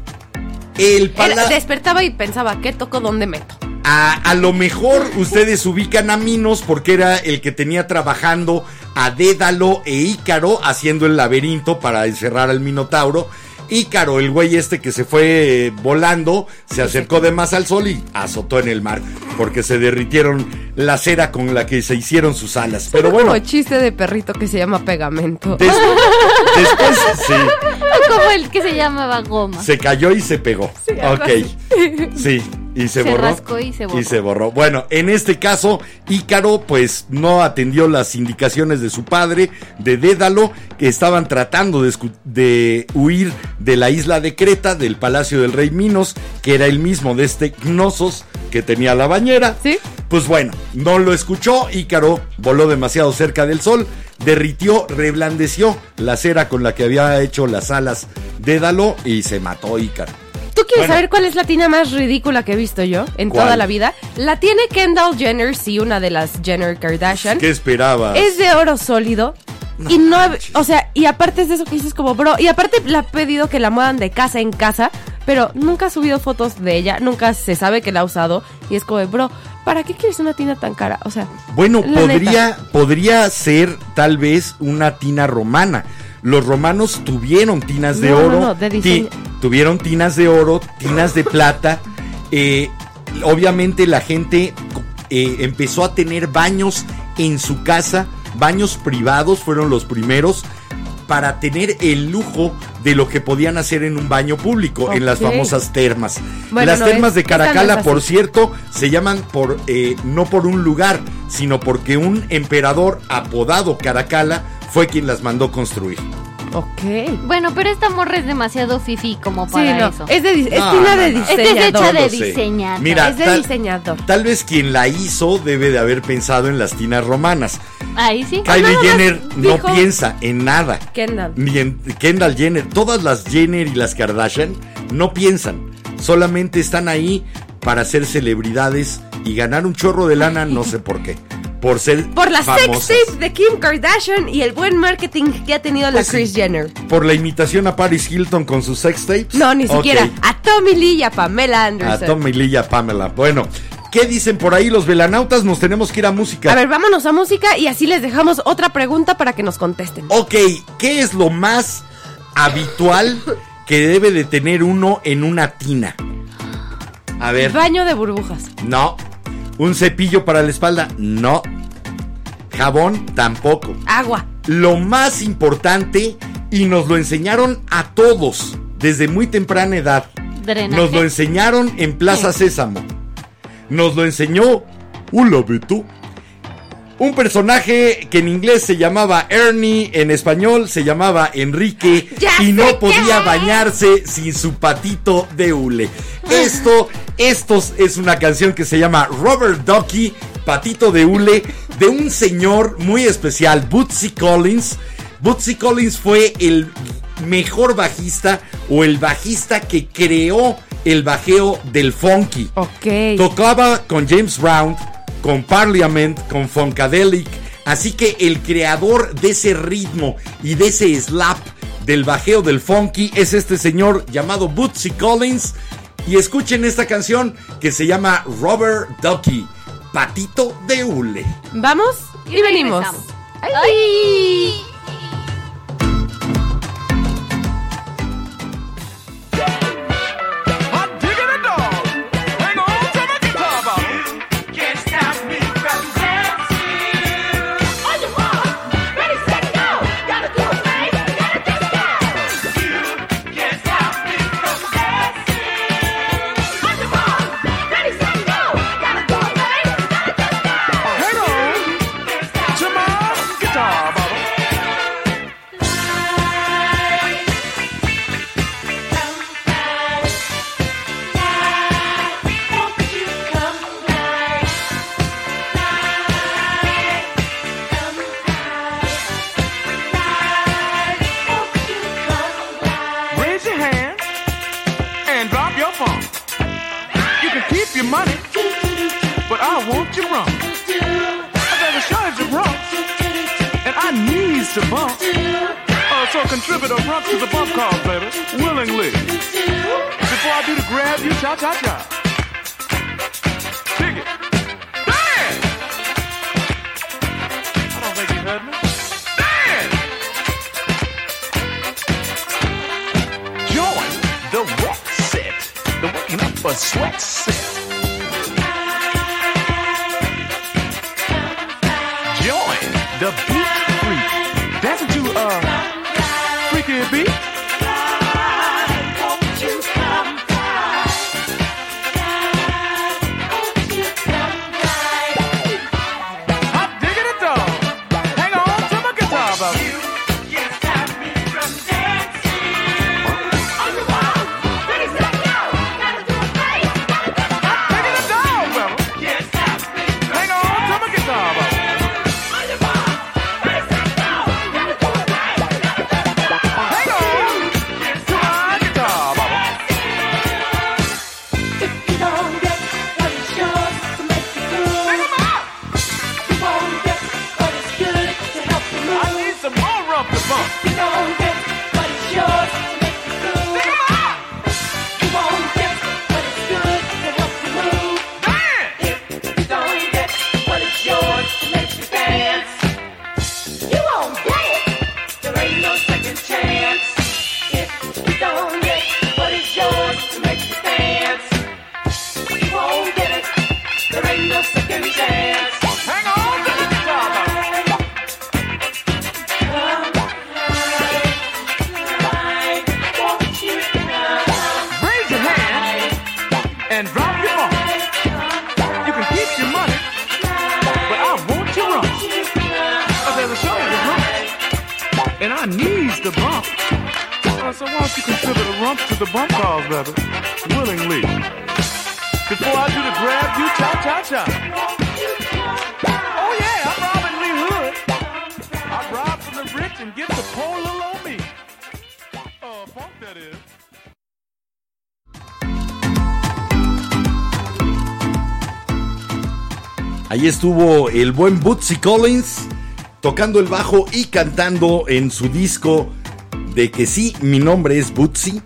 El pala- despertaba y pensaba, ¿qué toco, dónde meto? a, a lo mejor ustedes ubican a Minos porque era el que tenía trabajando a Dédalo e Ícaro haciendo el laberinto para encerrar al Minotauro. Ícaro, el güey este que se fue eh, volando, se acercó de más al sol y azotó en el mar porque se derritieron la cera con la que se hicieron sus alas. Pero bueno, Como chiste de perrito que se llama pegamento. des- después sí, Como el que se llamaba goma. se cayó y se pegó. algo ok, sí. Y se, Se borró. rascó y se borró. Y se borró. Bueno, en este caso, Ícaro, pues no atendió las indicaciones de su padre, de Dédalo, que estaban tratando de, de huir de la isla de Creta, del palacio del rey Minos, que era el mismo de este Gnosos que tenía la bañera. Sí. Pues bueno, no lo escuchó, Ícaro voló demasiado cerca del sol, derritió, reblandeció la cera con la que había hecho las alas Dédalo y se mató Ícaro. ¿Tú quieres Bueno. saber cuál es la tina más ridícula que he visto yo en ¿Cuál? toda la vida? La tiene Kendall Jenner, sí, una de las Jenner Kardashian. ¿Qué esperabas? Es de oro sólido. y no, o sea, y aparte es de eso que dices como, bro, y aparte le ha pedido que la muevan de casa en casa, pero nunca ha subido fotos de ella, nunca se sabe que la ha usado, y es como, bro, ¿para qué quieres una tina tan cara? O sea, Bueno, podría, neta. podría ser tal vez una tina romana. Los romanos tuvieron tinas de No, oro, no, ti- tuvieron tinas de oro, tinas de plata. Eh, obviamente la gente eh, empezó a tener baños en su casa, baños privados fueron los primeros para tener el lujo de lo que podían hacer en un baño público, en las famosas termas. Bueno, las no, termas es- de no Caracala, por cierto, se llaman por eh, no por un lugar, sino porque un emperador apodado Caracala fue quien las mandó construir. Ok. Bueno, pero esta morra es demasiado fifi como Sí, para no, eso. es de es No, tina no, de. Esta es diseñador. hecha de diseñador. Mira, es de tal- diseñador. Tal vez quien la hizo debe de haber pensado en las tinas romanas. Ahí sí. Kylie Jenner no piensa en nada. Kendall. Ni en Kendall Jenner, todas las Jenner y las Kardashian no piensan, solamente están ahí para ser celebridades y ganar un chorro de lana, no sé por qué, por ser Por las famosas. sex de Kim Kardashian y el buen marketing que ha tenido la Pues sí. Kris Jenner. por la imitación a Paris Hilton con sus sex tapes. No, ni siquiera. A Tommy Lee y a Pamela A Anderson. Tommy Lee y a Pamela. Bueno, ¿qué dicen por ahí los velanautas? Nos tenemos que ir a música. A ver, vámonos a música y así les dejamos otra pregunta para que nos contesten. Ok, ¿qué es lo más habitual que debe de tener uno en una tina? A ver. Baño de burbujas. No. ¿Un cepillo para la espalda? No. Jabón tampoco. Agua. Lo más importante, y nos lo enseñaron a todos desde muy temprana edad. Drenaje. Nos lo enseñaron en Plaza Sésamo. Nos lo enseñó Hola Beto. Un personaje que en inglés se llamaba Ernie, en español se llamaba Enrique Ya y no podía quién. bañarse sin su patito de hule. Esto, esto es una canción que se llama Robert Ducky, patito de hule, de un señor muy especial, Bootsy Collins. Bootsy Collins fue el mejor bajista o el bajista que creó el bajeo del funky. Ok. Tocaba con James Brown, con Parliament, con Funkadelic. Así que el creador de ese ritmo y de ese slap del bajeo del funky es este señor llamado Bootsy Collins. Y escuchen esta canción que se llama Robert Ducky, Patito de Hule. Vamos y, venimos. regresamos. ¡Ay! Rump to the bump calls, brother. Willingly. Before I do the grab, you cha cha cha. Oh yeah, I'm Robin Lee Hood. I rob from the rich and get the poor little on me. Uh, funk that is. Ahí estuvo el buen Bootsy Collins tocando el bajo y cantando en su disco de que sí, mi nombre es Bootsy.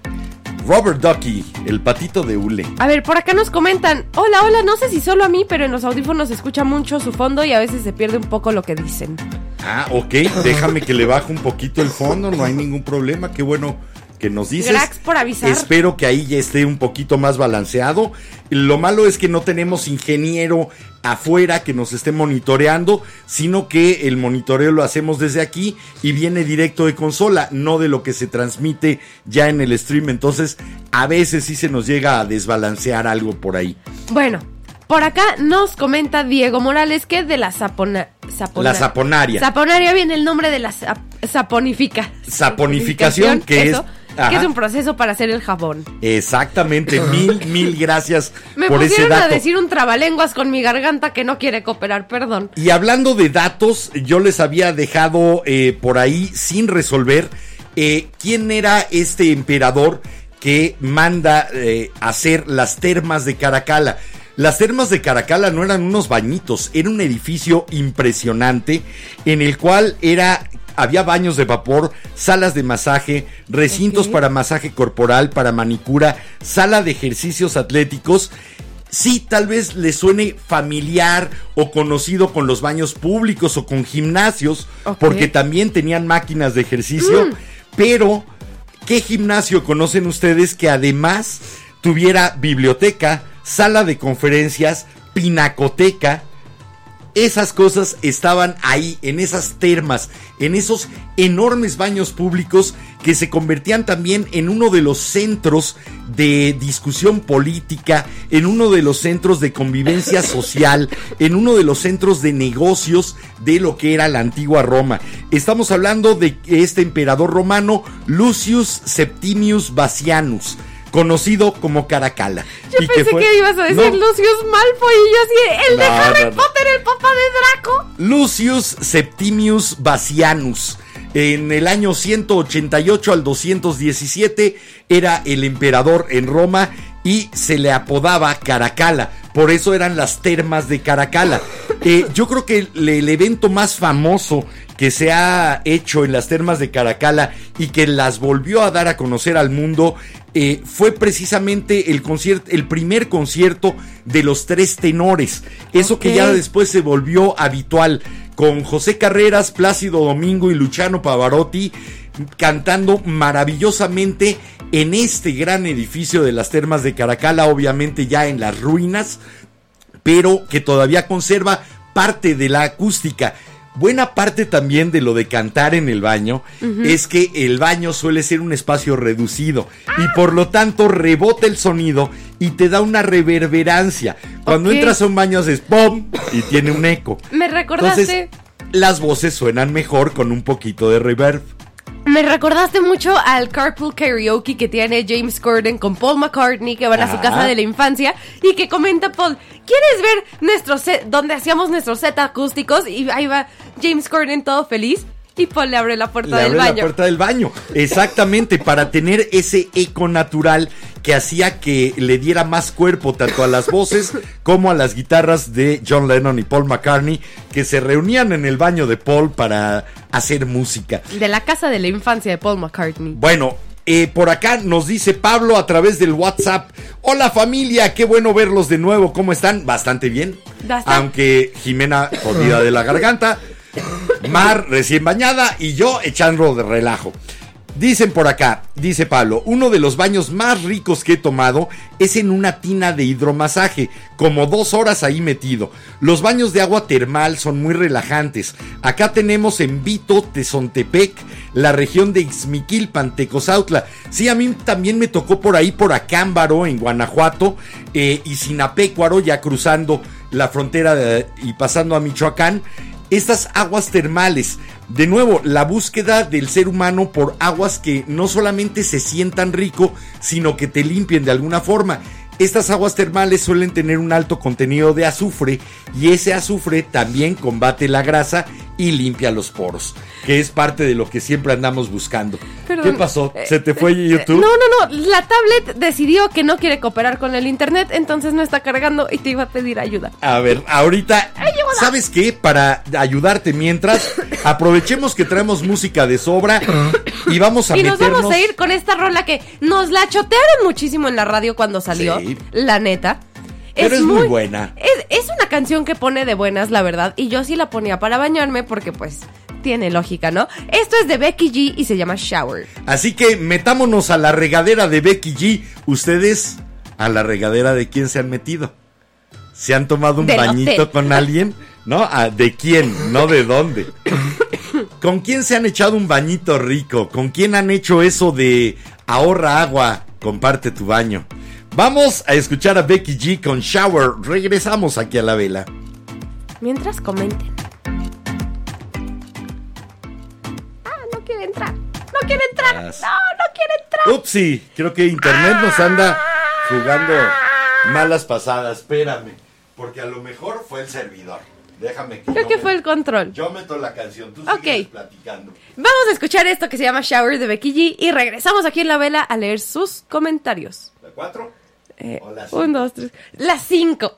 Robert Ducky, el patito de hule. A ver, por acá nos comentan. Hola, hola, no sé si solo a mí, pero en los audífonos se escucha mucho su fondo y a veces se pierde un poco lo que dicen. Ah, ok, déjame que le baje un poquito el fondo, no hay ningún problema, qué bueno que nos dices. Grax por avisar. Espero que ahí ya esté un poquito más balanceado. Lo malo es que no tenemos ingeniero afuera que nos esté monitoreando, sino que el monitoreo lo hacemos desde aquí y viene directo de consola, no de lo que se transmite ya en el stream. Entonces, a veces sí se nos llega a desbalancear algo por ahí. Bueno, por acá nos comenta Diego Morales que de la sapona, sapona- La saponaria. Saponaria viene el nombre de la sap- saponifica. Saponificación, que es- ajá. que es un proceso para hacer el jabón. Exactamente, mil, mil gracias Me por ese dato. a decir un trabalenguas con mi garganta que no quiere cooperar, perdón. Y hablando de datos, yo les había dejado eh, por ahí sin resolver eh, quién era este emperador que manda eh, hacer las termas de Caracala. Las termas de Caracala no eran unos bañitos, era un edificio impresionante en el cual era había baños de vapor, salas de masaje, recintos para masaje corporal, para manicura, sala de ejercicios atléticos. Sí tal vez le suene familiar o conocido con los baños públicos o con gimnasios, porque también tenían máquinas de ejercicio, pero ¿qué gimnasio conocen ustedes que además tuviera biblioteca, sala de conferencias, pinacoteca? Esas cosas estaban ahí, en esas termas, en esos enormes baños públicos que se convertían también en uno de los centros de discusión política, en uno de los centros de convivencia social, en uno de los centros de negocios de lo que era la antigua Roma. Estamos hablando de este emperador romano Lucius Septimius Bassianus, conocido como Caracalla. Yo y pensé que, fue- ibas a decir No. Lucius Malfoy y yo así, el de No, Harry no, no. Potter, el papá de Draco. Lucius Septimius Bassianus. En el año 188 al 217 era el emperador en Roma y se le apodaba Caracalla. Por eso eran las termas de Caracalla. Eh, yo creo que el, el evento más famoso que se ha hecho en las termas de Caracalla y que las volvió a dar a conocer al mundo eh, fue precisamente el concierto, el primer concierto de los tres tenores. Eso que ya después se volvió habitual con José Carreras, Plácido Domingo y Luciano Pavarotti cantando maravillosamente en este gran edificio de las termas de Caracalla, obviamente ya en las ruinas, pero que todavía conserva parte de la acústica. Buena parte también de lo de cantar en el baño es que el baño suele ser un espacio reducido y por lo tanto rebota el sonido y te da una reverberancia. Cuando entras a un baño haces ¡pum! y tiene un eco. Me recordaste, Entonces, las voces suenan mejor con un poquito de reverb. Me recordaste mucho al carpool karaoke que tiene James Corden con Paul McCartney que van a su casa de la infancia y que comenta Paul, ¿quieres ver nuestro set donde hacíamos nuestros set acústicos? Y ahí va James Corden todo feliz y Paul le abre la puerta Le del abre baño. la puerta del baño. Exactamente, para tener ese eco natural que hacía que le diera más cuerpo tanto a las voces como a las guitarras de John Lennon y Paul McCartney, que se reunían en el baño de Paul para hacer música. De la casa de la infancia de Paul McCartney. Bueno, eh, por acá nos dice Pablo a través del WhatsApp. Hola familia, qué bueno verlos de nuevo. ¿Cómo están? Bastante bien. Bastante. Aunque Jimena jodida de la garganta, Mar recién bañada y yo echando de relajo. Dicen por acá, dice Pablo, uno de los baños más ricos que he tomado es en una tina de hidromasaje, como dos horas ahí metido. Los baños de agua termal son muy relajantes. Acá tenemos en Vito, Tezontepec, la región de Ixmiquilpan, Tecozautla. Sí, a mí también me tocó por ahí, por Acámbaro, en Guanajuato, eh, y Sinapecuaro, ya cruzando la frontera y pasando a Michoacán estas aguas termales. De nuevo, la búsqueda del ser humano por aguas que no solamente se sientan rico, sino que te limpien de alguna forma. Estas aguas termales suelen tener un alto contenido de azufre y ese azufre también combate la grasa y limpia los poros, que es parte de lo que siempre andamos buscando. Perdón, ¿Qué pasó? eh, ¿Se te fue eh, YouTube? No, no, no. La tablet decidió que no quiere cooperar con el internet, entonces no está cargando y te iba a pedir ayuda. A ver, ahorita, ¿sabes qué? Para ayudarte mientras, aprovechemos que traemos música de sobra y vamos a Y nos meternos. vamos a ir con esta rola que nos la chotearon muchísimo en la radio cuando salió. Sí. La neta. Pero es muy buena. Es, es una canción que pone de buenas, la verdad. Y yo sí la ponía para bañarme porque, pues, tiene lógica, ¿no? Esto es de Becky G y se llama Shower. Así que metámonos a la regadera de Becky G. Ustedes, a la regadera de quién se han metido. ¿Se han tomado un Del bañito hotel. con alguien? ¿No? Ah, ¿De quién? No de dónde. ¿Con quién se han echado un bañito rico? ¿Con quién han hecho eso de ahorra agua, comparte tu baño? Vamos a escuchar a Becky G con Shower. Regresamos aquí a la vela. Mientras comenten. Ah, no quiere entrar. No quiere entrar. No, no quiere entrar. Upsi, creo que internet nos anda jugando malas pasadas. Espérame, porque a lo mejor fue el servidor. Déjame que Creo que me- fue el control. Yo meto la canción, tú Ok. sigues platicando. Vamos a escuchar esto que se llama Shower de Becky G y regresamos aquí en la vela a leer sus comentarios. ¿La cuatro? Eh, un, dos, tres. Las cinco.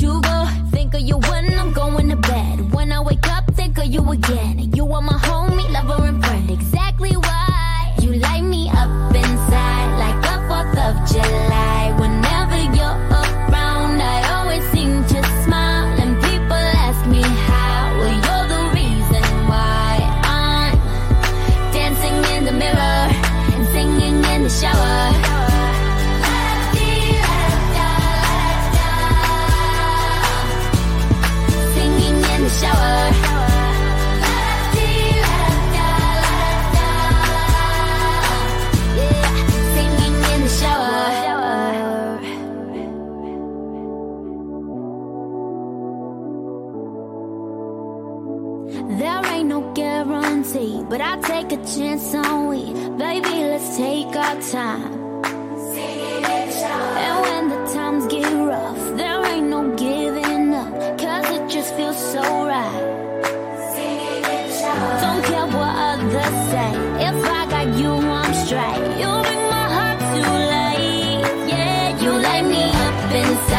you go. Think of you when I'm going to bed. When I wake up, think of you again. You are my take a chance on we. Baby, let's take our time. And when the times get rough, there ain't no giving up, cause it just feels so right. Don't care what others say, if I got you, I'm straight. You bring my heart to life, yeah, you light me up inside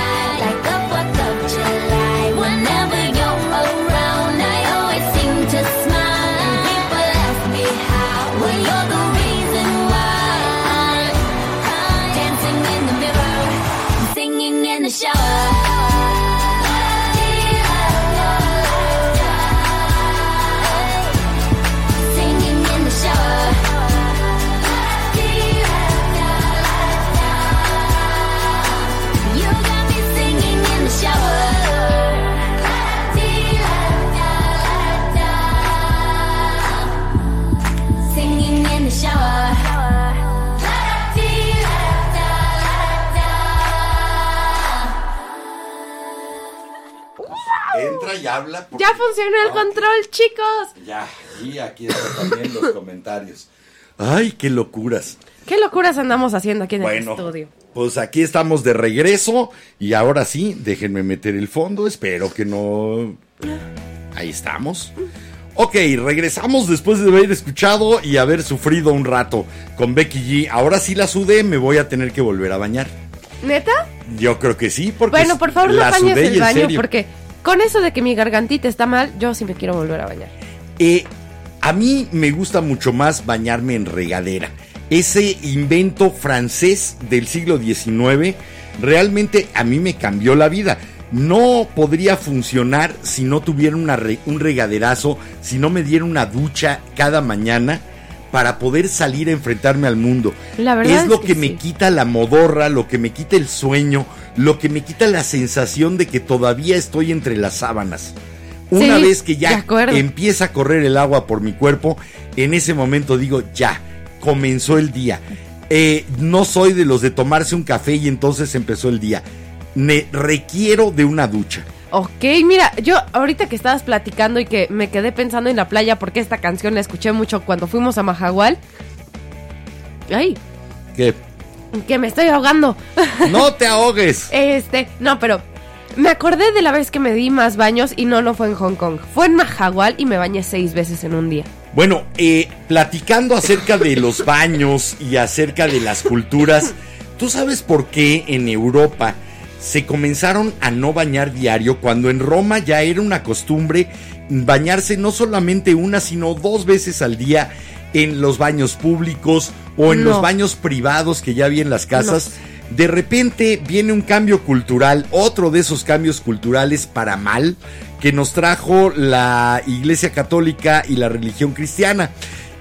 habla. porque- Ya funcionó el Ah, control, chicos. Ya, y aquí están también los comentarios. Ay, qué locuras. ¿Qué locuras andamos haciendo aquí en el estudio? pues aquí estamos de regreso y ahora sí, déjenme meter el fondo, espero que no... Ahí estamos. Ok, regresamos después de haber escuchado y haber sufrido un rato con Becky G. Ahora sí la sudé, me voy a tener que volver a bañar. ¿Neta? Yo creo que sí, porque Bueno, por favor, no la bañes el en baño serio. porque con eso de que mi gargantita está mal, yo sí me quiero volver a bañar. Eh, a mí me gusta mucho más bañarme en regadera. Ese invento francés del siglo XIX realmente a mí me cambió la vida. No podría funcionar si no tuviera una re- un regaderazo, si no me diera una ducha cada mañana para poder salir a enfrentarme al mundo. La verdad es es lo que que, me sí. quita la modorra, lo que me quita el sueño, lo que me quita la sensación de que todavía estoy entre las sábanas. Una Sí, vez que ya empieza a correr el agua por mi cuerpo, en ese momento digo, ya, comenzó el día. Eh, no soy de los de tomarse un café y entonces empezó el día. Me requiero de una ducha. Ok, mira, yo ahorita que estabas platicando y que me quedé pensando en la playa porque esta canción la escuché mucho cuando fuimos a Majagual. Ay, Que que me estoy ahogando. no te ahogues. Este, no, pero me acordé de la vez que me di más baños y no, no fue en Hong Kong. Fue en Majagual y me bañé seis veces en un día. Bueno, eh, platicando acerca de los baños y acerca de las culturas, ¿tú sabes por qué en Europa se comenzaron a no bañar diario cuando en Roma ya era una costumbre bañarse no solamente una, sino dos veces al día en los baños públicos o en No. los baños privados que ya había en las casas? De repente viene un cambio cultural, otro de esos cambios culturales para mal que nos trajo la Iglesia Católica y la religión cristiana,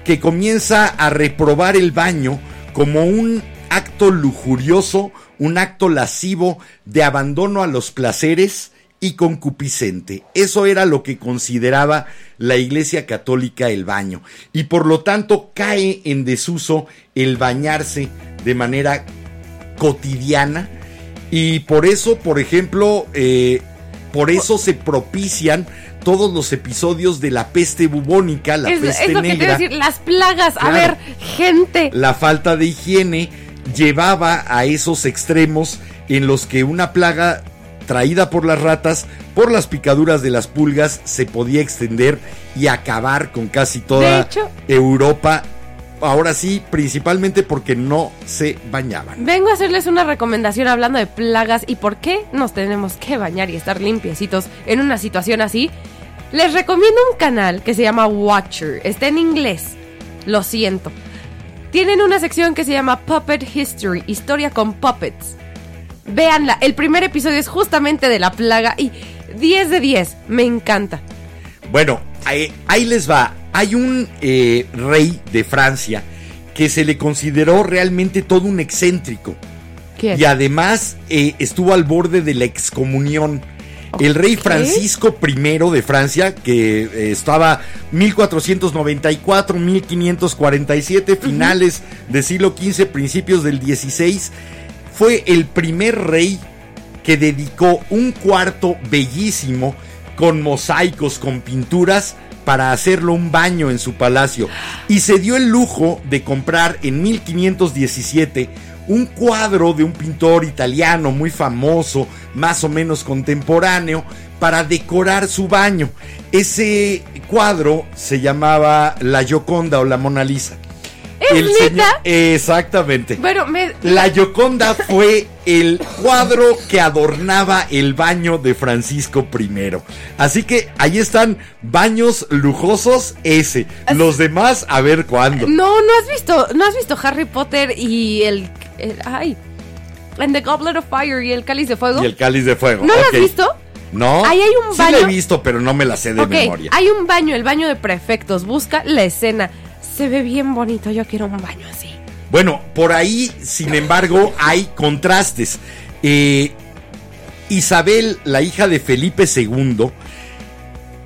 que comienza a reprobar el baño como un acto lujurioso, un acto lascivo de abandono a los placeres y concupiscente. Eso era lo que consideraba la Iglesia Católica el baño. Y por lo tanto cae en desuso el bañarse de manera cotidiana. Y por eso, por ejemplo, eh, por eso se propician todos los episodios de la peste bubónica, la es, peste es lo que te iba negra decir, las plagas. A ver, gente. la falta de higiene llevaba a esos extremos en los que una plaga traída por las ratas, por las picaduras de las pulgas, se podía extender y acabar con casi toda hecho- Europa. Ahora sí, principalmente porque no se bañaban. Vengo a hacerles una recomendación hablando de plagas y por qué nos tenemos que bañar y estar limpiecitos en una situación así. Les recomiendo un canal que se llama Watcher. Está en inglés. Lo siento. Tienen una sección que se llama Puppet History, historia con puppets. Véanla, el primer episodio es justamente de la plaga y 10 de 10, me encanta. Bueno, ahí, ahí les va. Hay un eh, rey de Francia que se le consideró realmente todo un excéntrico. ¿Quién? Y además eh, estuvo al borde de la excomunión. El rey. Francisco I de Francia, que eh, estaba 1494, 1547, finales del siglo XV, principios del XVI, fue el primer rey que dedicó un cuarto bellísimo con mosaicos, con pinturas, para hacerlo un baño en su palacio. Y se dio el lujo de comprar en 1517 un cuadro de un pintor italiano muy famoso, más o menos contemporáneo, para decorar su baño. Ese cuadro se llamaba La Gioconda o la Mona Lisa. Señor- exactamente. Bueno, me... La Gioconda fue el cuadro que adornaba el baño de Francisco I. Así que ahí están baños lujosos ese. Los demás a ver cuándo. No, no has visto, no has visto Harry Potter y el, el- ay, en The Goblet of Fire y el Cáliz de Fuego. Y el cáliz de fuego. ¿No lo has visto? No. Ahí hay un Sí la he baño- visto, pero no me la sé de memoria. hay un baño, el baño de prefectos. Busca la escena. Se ve bien bonito. Yo quiero un baño así. Bueno, por ahí, sin embargo, hay contrastes. Eh, Isabel, la hija de Felipe II,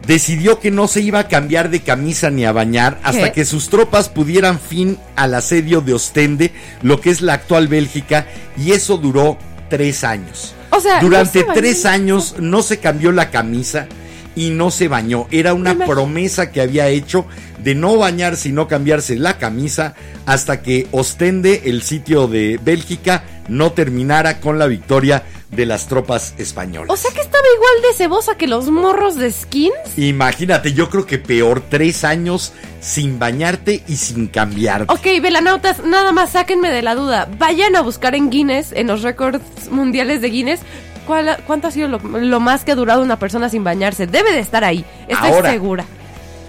decidió que no se iba a cambiar de camisa ni a bañar hasta ¿Qué? que sus tropas pudieran fin al asedio de Ostende, lo que es la actual Bélgica, y eso duró tres años. O sea, no Durante se tres años no se cambió la camisa y no se bañó. Era una promesa que había hecho de no bañarse y no cambiarse la camisa hasta que Ostende, el sitio de Bélgica, no terminara con la victoria de las tropas españolas. O sea que estaba igual de cebosa que los morros de skins. Imagínate, yo creo que peor, tres años sin bañarte y sin cambiarte. Ok, velanautas, nada más sáquenme de la duda. Vayan a buscar en Guinness, en los récords mundiales de Guinness, cuál- cuánto ha sido lo, lo más que ha durado una persona sin bañarse. Debe de estar ahí, estoy Ahora. segura.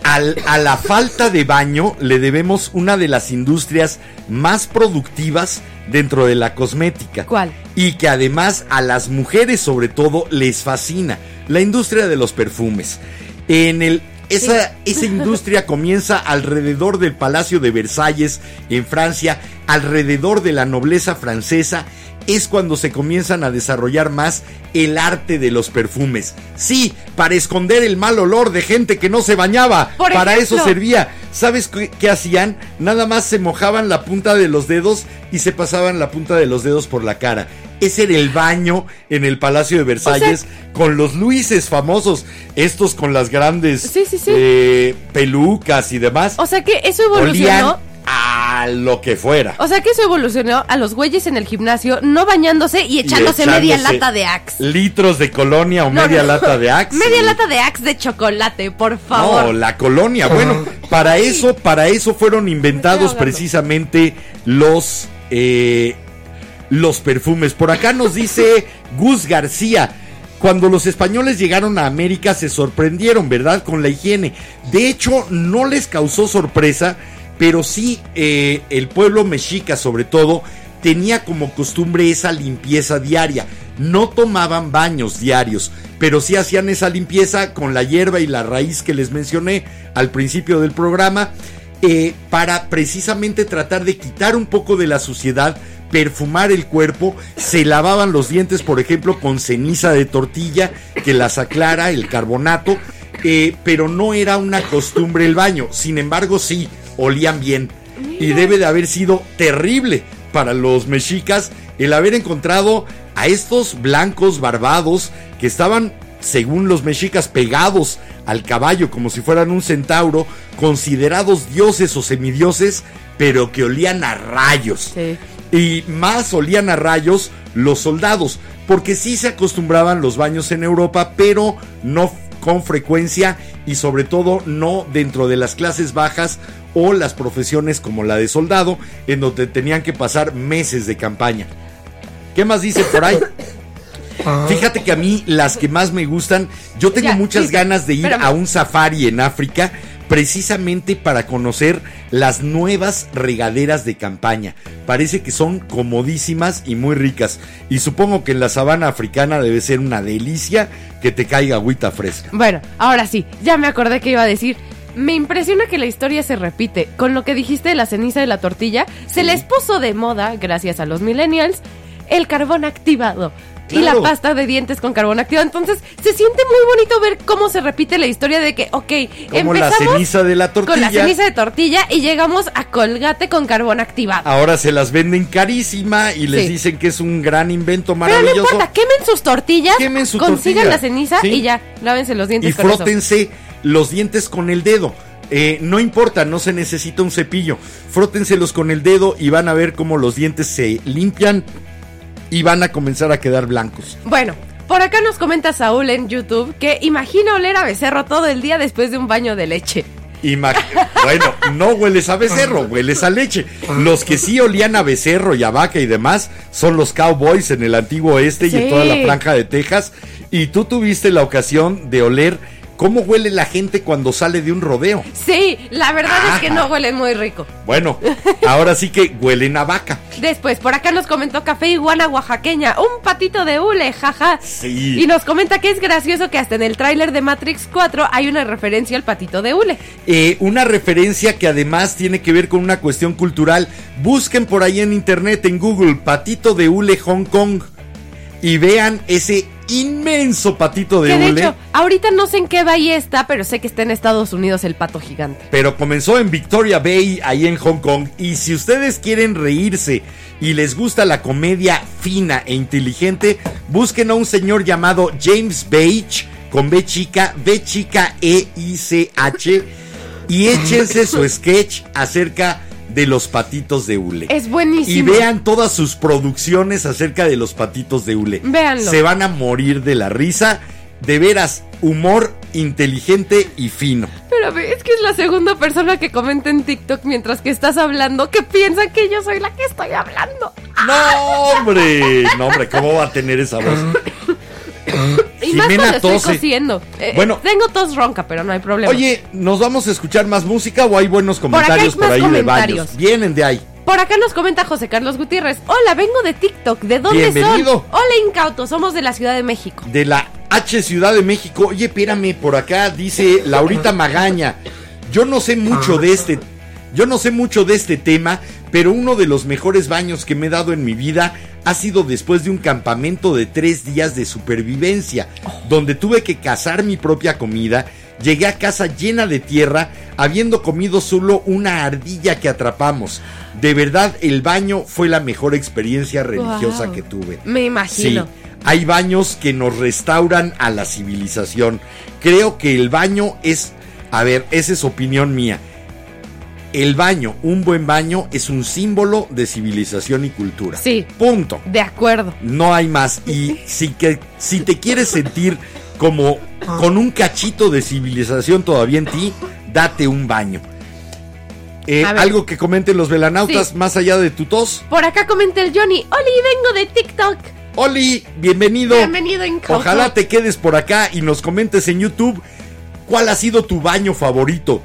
Al- a la falta de baño le debemos una de las industrias más productivas dentro de la cosmética. ¿Cuál? Y que además a las mujeres sobre todo les fascina, la industria de los perfumes. En el esa, esa industria comienza alrededor del Palacio de Versalles en Francia, alrededor de la nobleza francesa, es cuando se comienzan a desarrollar más el arte de los perfumes. Sí, para esconder el mal olor de gente que no se bañaba. Por para ejemplo. eso servía. ¿Sabes qué, qué hacían? Nada más se mojaban la punta de los dedos y se pasaban la punta de los dedos por la cara. Ese era el baño en el Palacio de Versalles con los Luises famosos, estos con las grandes Sí, sí, sí. eh, pelucas y demás. O sea que eso Olían evolucionó. A lo que fuera. O sea que eso evolucionó a los güeyes en el gimnasio no bañándose y echándose, media echándose lata de Axe. Litros de colonia o No, media no. lata de Axe. Media lata de Axe de chocolate, por favor. No, la colonia. Bueno, para eso, para eso fueron inventados precisamente los eh, los perfumes. Por acá nos dice Gus García. Cuando los españoles llegaron a América se sorprendieron, ¿verdad? Con la higiene. De hecho, no les causó sorpresa, pero sí eh, el pueblo mexica sobre todo tenía como costumbre esa limpieza diaria. No tomaban baños diarios, pero sí hacían esa limpieza con la hierba y la raíz que les mencioné al principio del programa, eh, para precisamente tratar de quitar un poco de la suciedad, perfumar el cuerpo, se lavaban los dientes, por ejemplo, con ceniza de tortilla que las aclara, el carbonato, eh, pero no era una costumbre el baño. Sin embargo, sí, olían bien. Y debe de haber sido terrible para los mexicas el haber encontrado a estos blancos barbados que estaban, según los mexicas, pegados al caballo como si fueran un centauro, considerados dioses o semidioses, pero que olían a rayos. Sí. Y más olían a rayos los soldados, porque sí se acostumbraban los baños en Europa, pero no con frecuencia y sobre todo no dentro de las clases bajas o las profesiones como la de soldado, en donde tenían que pasar meses de campaña. ¿Qué más dice por ahí? Fíjate que a mí las que más me gustan, yo tengo Ya, muchas sí, ganas de ir espérame. a un safari en África precisamente para conocer las nuevas regaderas de campaña. Parece que son comodísimas y muy ricas. Y supongo que en la sabana africana debe ser una delicia que te caiga agüita fresca. Bueno, ahora sí, ya me acordé que iba a decir. Me impresiona que la historia se repite. Con lo que dijiste de la ceniza de la tortilla, se les puso de moda, gracias a los millennials, el carbón activado. Y la pasta de dientes con carbón activado. Entonces, se siente muy bonito ver cómo se repite la historia de que, ok, Como la empezamos ceniza de la con la tortilla. ceniza de tortilla y llegamos a colgate con carbón activado. Ahora se las venden carísima y les Sí. dicen que es un gran invento Pero no maravilloso. importa, quemen sus tortillas, Quemen su consigan tortilla. la ceniza Sí. y ya, lávense los dientes y con eso. frótense los dientes con el dedo. Eh, no importa, no se necesita un cepillo. Frótenselos con el dedo y van a ver cómo los dientes se limpian y van a comenzar a quedar blancos. Bueno, por acá nos comenta Saúl en YouTube que imagina oler a becerro todo el día después de un baño de leche. Ima- bueno, no hueles a becerro, hueles a leche. Los que sí olían a becerro y a vaca y demás son los cowboys en el antiguo oeste y en Sí. toda la franja de Texas. Y tú tuviste la ocasión de oler cómo huele la gente cuando sale de un rodeo. Sí, la verdad es que no huelen muy rico. Bueno, ahora sí que huelen a vaca. Después, por acá nos comentó Café Iguana Oaxaqueña, un patito de hule, jaja. Sí. Y nos comenta que es gracioso que hasta en el tráiler de Matrix 4 hay una referencia al patito de hule. Eh, una referencia que además tiene que ver con una cuestión cultural. Busquen por ahí en internet, en Google, patito de hule Hong Kong. Y vean ese inmenso patito de que de hule. hecho, ahorita no sé en qué bahía está, pero sé que está en Estados Unidos el pato gigante. pero comenzó en Victoria Bay, ahí en Hong Kong. Y si ustedes quieren reírse y les gusta la comedia fina e inteligente, busquen a un señor llamado James Beach, con B chica, B chica E I C H y échense su sketch acerca de los patitos de hule. Es Y buenísimo. vean todas sus producciones acerca de los patitos de hule. Véanlo. Se van a morir de la risa. De veras, humor inteligente y fino. Pero es que es la segunda persona que comenta en TikTok mientras que estás hablando que piensa que yo soy la que estoy hablando. No, hombre. No, hombre, ¿cómo va a tener esa voz? Y más cuando estoy cosiendo. Eh, Bueno. tengo tos ronca, pero no hay problema. Oye, ¿nos vamos a escuchar más música o hay buenos comentarios por, ahí de baños? Vienen de ahí. Por acá nos comenta José Carlos Gutiérrez. Hola, vengo de TikTok. ¿De dónde Bienvenido. son? Hola, incautos. Somos de la Ciudad de México. De la H Ciudad de México. Oye, espérame, por acá dice Laurita Magaña. Yo no sé mucho de este. Yo no sé mucho de este tema, pero uno de los mejores baños que me he dado en mi vida ha sido después de un campamento de tres días de supervivencia, donde tuve que cazar mi propia comida. Llegué a casa llena de tierra, habiendo comido solo una ardilla que atrapamos. De verdad, el baño fue la mejor experiencia religiosa Wow. que tuve. Me imagino. Sí, hay baños que nos restauran a la civilización. Creo que el baño es, a ver, esa es opinión mía. El baño, un buen baño, es un símbolo de civilización y cultura. Sí. Punto. De acuerdo. No hay más. Y si, que, si te quieres sentir como con un cachito de civilización todavía en ti, date un baño. Eh, algo que comenten los velanautas Sí. más allá de tu tos. Por acá comenta el Johnny. Oli, vengo de TikTok. Oli, bienvenido. Bienvenido, incauto. Ojalá te quedes por acá y nos comentes en YouTube cuál ha sido tu baño favorito.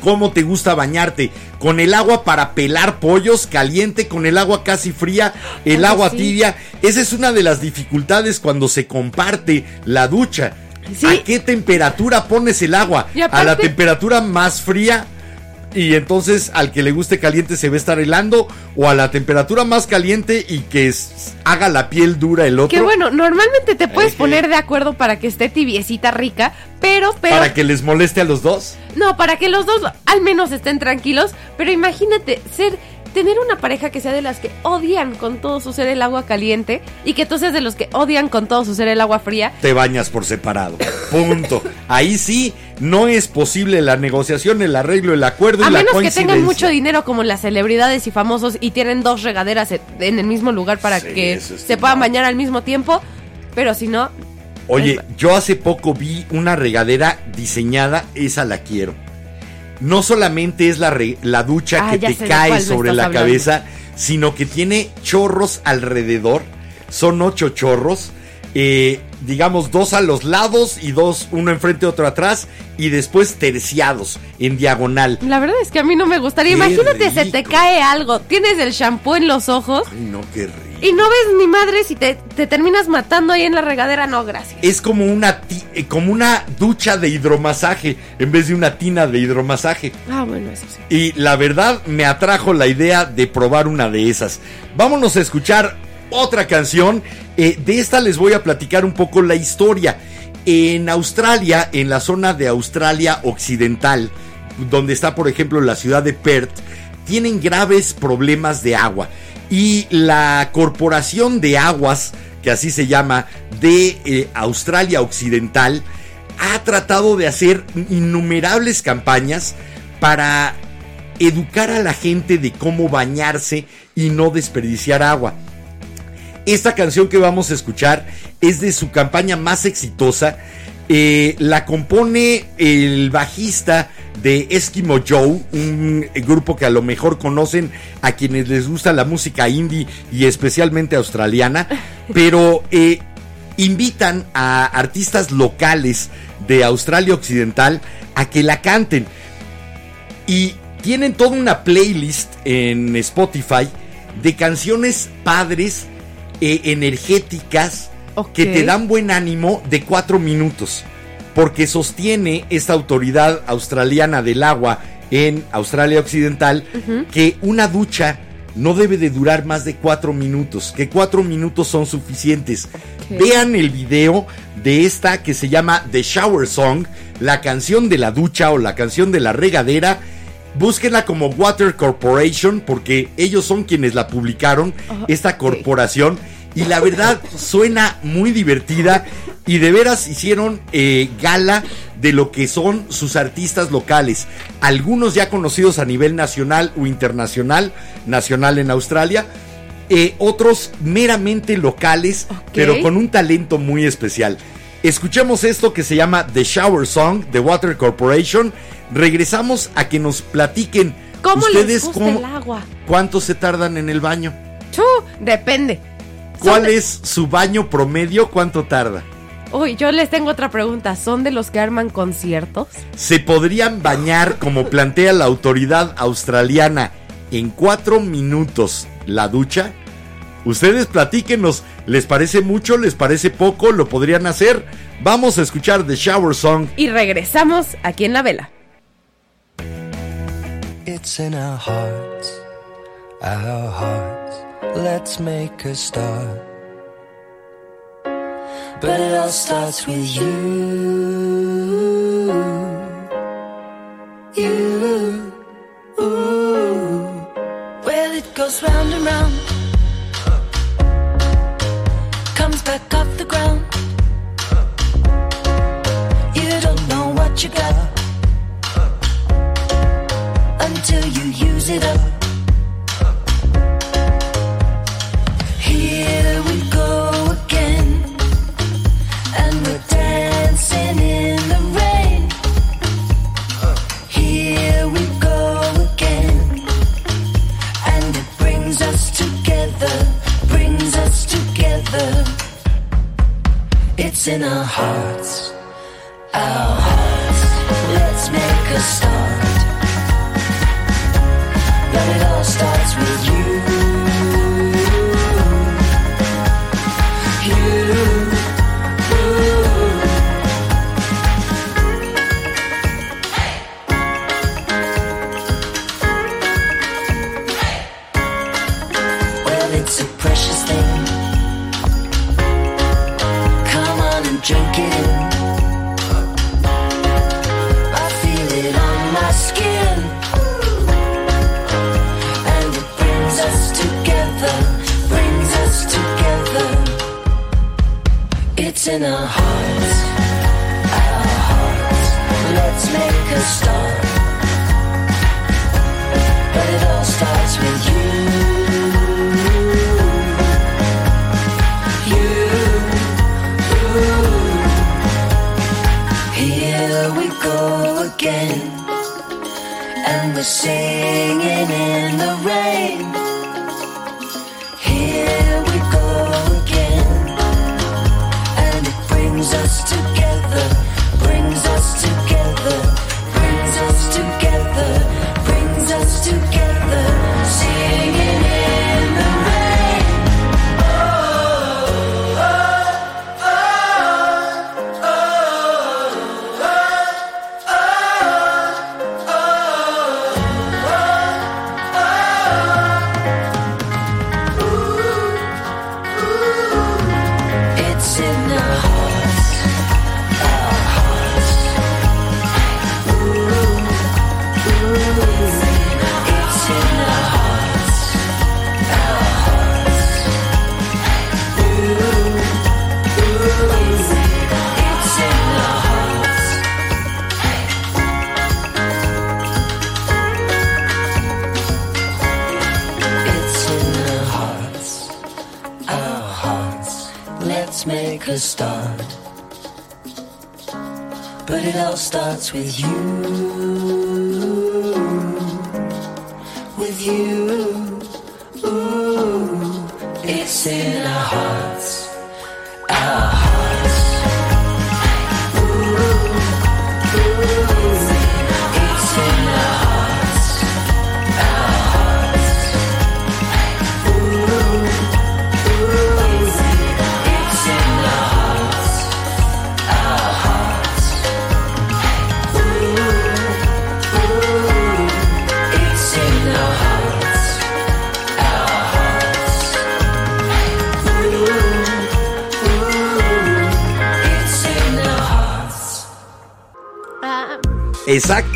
¿Cómo te gusta bañarte? ¿Con el agua para pelar pollos caliente? ¿Con el agua casi fría? ¿El agua sí. tibia? Esa es una de las dificultades cuando se comparte la ducha. Sí. ¿A qué temperatura pones el agua? ¿A la temperatura más fría? Y entonces al que le guste caliente se va a estar helando o a la temperatura más caliente y que s- haga la piel dura el otro. Que bueno, normalmente te puedes poner de acuerdo para que esté tibiecita rica, pero, pero. Para que les moleste a los dos. No, para que los dos al menos estén tranquilos. Pero imagínate ser. Tener una pareja que sea de las que odian con todo su ser el agua caliente y que tú seas de los que odian con todo su ser el agua fría. Te bañas por separado. Punto. Ahí sí no es posible la negociación, el arreglo, el acuerdo A y la menos que coincidencia. tengan mucho dinero como las celebridades y famosos y tienen dos regaderas en- el mismo lugar para Sí, que se puedan bañar al mismo tiempo. Pero si no, Oye, yo hace poco vi una regadera diseñada, esa la quiero. No solamente es la, re- la ducha Ah, que te cae sobre la hablando. cabeza, sino que tiene chorros alrededor. Son ocho chorros. eh, digamos, dos a los lados y dos, uno enfrente, otro atrás. Y después terciados en diagonal. la verdad es que a mí no me gustaría. Qué Imagínate, se te cae algo, tienes el shampoo en los ojos Ay, no, qué rico. Y no ves ni madre si te, te terminas matando ahí en la regadera. No, gracias. Es como una, ti- eh, como una ducha de hidromasaje en vez de una tina de hidromasaje. Ah, bueno, eso sí. Y la verdad me atrajo la idea de probar una de esas. Vámonos a escuchar otra canción. Eh, de esta les voy a platicar un poco la historia. En Australia, en la zona de Australia Occidental, donde está por ejemplo la ciudad de Perth, tienen graves problemas de agua. Y la Corporación de Aguas, que así se llama, de eh, Australia Occidental, ha tratado de hacer innumerables campañas para educar a la gente de cómo bañarse y no desperdiciar agua. Esta canción que vamos a escuchar es de su campaña más exitosa. Eh, la compone el bajista de Eskimo Joe, un grupo que a lo mejor conocen a quienes les gusta la música indie y especialmente australiana, pero eh, invitan a artistas locales de Australia Occidental a que la canten. Y tienen toda una playlist en Spotify de canciones padres, eh, energéticas, Que te dan buen ánimo de cuatro minutos. Porque sostiene esta autoridad australiana del agua en Australia Occidental que una ducha no debe de durar más de cuatro minutos, que cuatro minutos son suficientes. Vean el video de esta que se llama The Shower Song, la canción de la ducha o la canción de la regadera. Búsquenla como Water Corporation porque ellos son quienes la publicaron, esta corporación. Y la verdad suena muy divertida y de veras hicieron eh, gala de lo que son sus artistas locales. Algunos ya conocidos a nivel nacional o internacional, nacional en Australia. eh, otros meramente locales, pero con un talento muy especial. Escuchemos esto que se llama The Shower Song de Water Corporation. Regresamos a que nos platiquen ¿Cómo ustedes les gusta cómo- el agua? cuánto se tardan en el baño. Depende. ¿Cuál de- es su baño promedio? ¿Cuánto tarda? Uy, yo les tengo otra pregunta. ¿Son de los que arman conciertos? ¿Se podrían bañar, como plantea la autoridad australiana, en cuatro minutos la ducha? Ustedes platíquenos, ¿les parece mucho? ¿Les parece poco? ¿Lo podrían hacer? Vamos a escuchar The Shower Song. Y regresamos aquí en la vela. It's in our hearts, our hearts. Let's make a start. But it all starts with you. You. Ooh. Well, it goes round and round. Comes back off the ground. You don't know what you got until you use it up. In our hearts,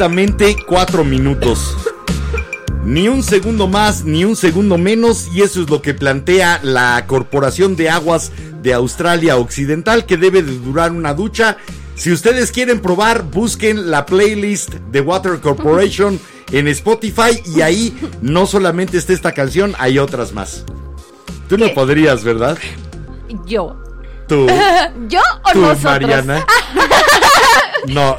Exactamente cuatro minutos. Ni un segundo más, ni un segundo menos, y eso es lo que plantea la Corporación de Aguas de Australia Occidental que debe de durar una ducha. Si ustedes quieren probar, busquen la playlist de Water Corporation en Spotify y ahí no solamente está esta canción, hay otras más. Tú no podrías, ¿verdad? Yo. Tú, ¿Yo o tú, nosotros? Mariana. No.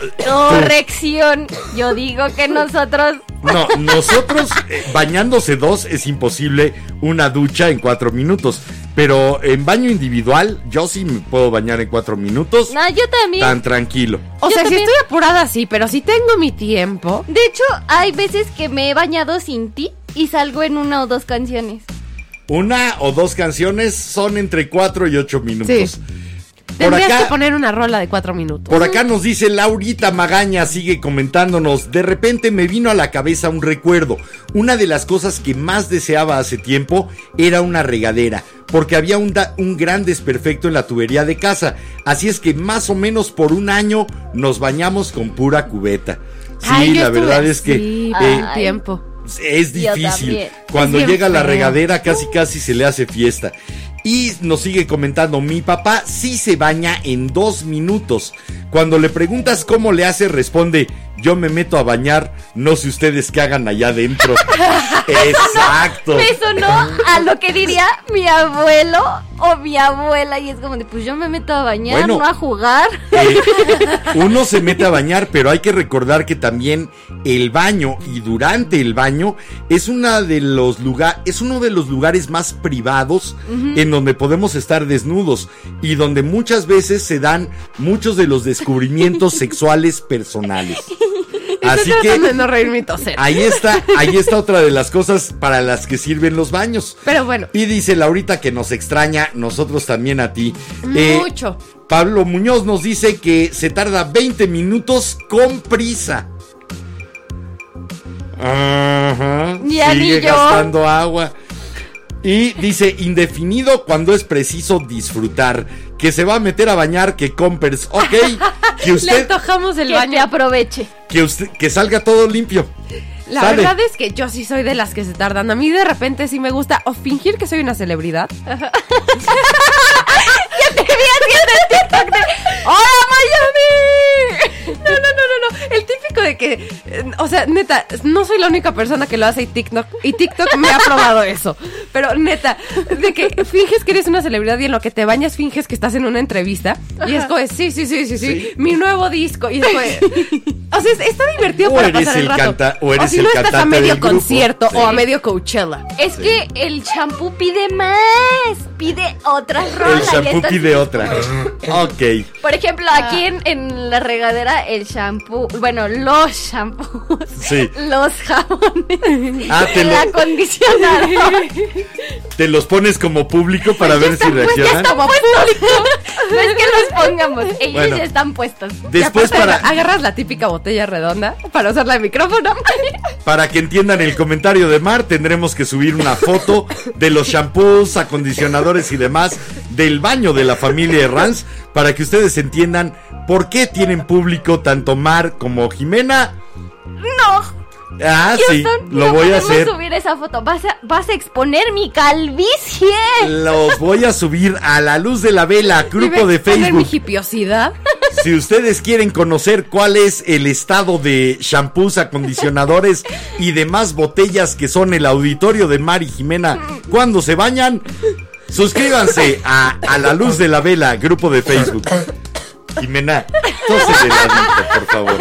Corrección. Yo digo que nosotros. No, nosotros eh, bañándose dos es imposible una ducha en cuatro minutos. Pero en baño individual, yo sí me puedo bañar en cuatro minutos. No, yo también. Tan tranquilo. O Yo sea, si estoy apurada, sí, pero si tengo mi tiempo. De hecho, hay veces que me he bañado sin ti y salgo en una o dos canciones. Una o dos canciones son entre cuatro y ocho minutos. Sí. Por Tendrías acá, que poner una rola de cuatro minutos. Por acá nos dice Laurita Magaña, sigue comentándonos, de repente me vino a la cabeza un recuerdo. Una de las cosas que más deseaba hace tiempo era una regadera, porque había un, da- un gran desperfecto en la tubería de casa. Así es que más o menos por un año nos bañamos con pura cubeta. Sí, Ay, la verdad es que así eh, tiempo. es difícil. Cuando llega la regadera casi casi se le hace fiesta. Y nos sigue comentando, mi papá sí se baña en dos minutos. Cuando le preguntas cómo le hace, responde, yo me meto a bañar, no sé ustedes qué hagan allá adentro. Exacto. Me sonó a lo que diría mi abuelo o mi abuela. Y es como de, pues yo me meto a bañar, Bueno. no a jugar. Eh, uno se mete a bañar, pero hay que recordar que también el baño y durante el baño es una de los lugar, es uno de los lugares más privados en donde podemos estar desnudos y donde muchas veces se dan muchos de los descubrimientos sexuales personales. Así de que no toser. ahí está, ahí está otra de las cosas para las que sirven los baños. Pero bueno, Y dice Laurita que nos extraña, nosotros también a ti. Eh, mucho. Pablo Muñoz nos dice que se tarda 20 minutos con prisa. Ajá. Ya sigue ni yo. gastando agua. Y dice indefinido cuando es preciso disfrutar. Que se va a meter a bañar, que compers. Ok. Que Le usted, antojamos el que te baño. aproveche. que usted, que salga todo limpio. La Sale. verdad es que yo sí soy de las que se tardan. A mí de repente sí me gusta o fingir que soy una celebridad. ¡Hola, Miami! No, no, no, no, no. El típico de que, eh, o sea, neta, no soy la única persona que lo hace y TikTok, y TikTok me ha probado eso. Pero neta, de que finges que eres una celebridad y en lo que te bañas finges que estás en una entrevista. Y es como, de, sí, sí, sí, sí, sí, Sí. mi nuevo disco. Y es como, de- o sea, es- está divertido O para eres pasar el el rato. canta- o eres si el no estás a medio concierto Sí. o a medio Coachella. Es que el champú pide más. Pide otra El rola. shampoo esta pide sí. otra. Ok. Por ejemplo, aquí en, en la regadera, el shampoo. Bueno, los shampoos. Sí. Los jabones. Ah, te el lo- acondicionador. Te los pones como público para ver si reaccionan. Como público. No es que los pongamos. Ellos Bueno. ya están puestos. Después para, Agarras la típica botella redonda para usarla de micrófono. para que entiendan el comentario de Mar, tendremos que subir una foto de los shampoos, acondicionadores y demás del baño de la familia Herranz para que ustedes entiendan por qué tienen público tanto Mar como Jimena. No. Ah, sí, lo no voy a hacer. subir esa foto. Vas a, vas a exponer mi calvicie. Los voy a subir a la luz de la vela, grupo de Poner mi Facebook. hipiosidad. Si ustedes quieren conocer cuál es el estado de shampoos, acondicionadores y demás botellas que son el auditorio de Mar y Jimena cuando se bañan, suscríbanse a, a la luz de la vela, grupo de Facebook. Jimena, tose de ladito, por favor.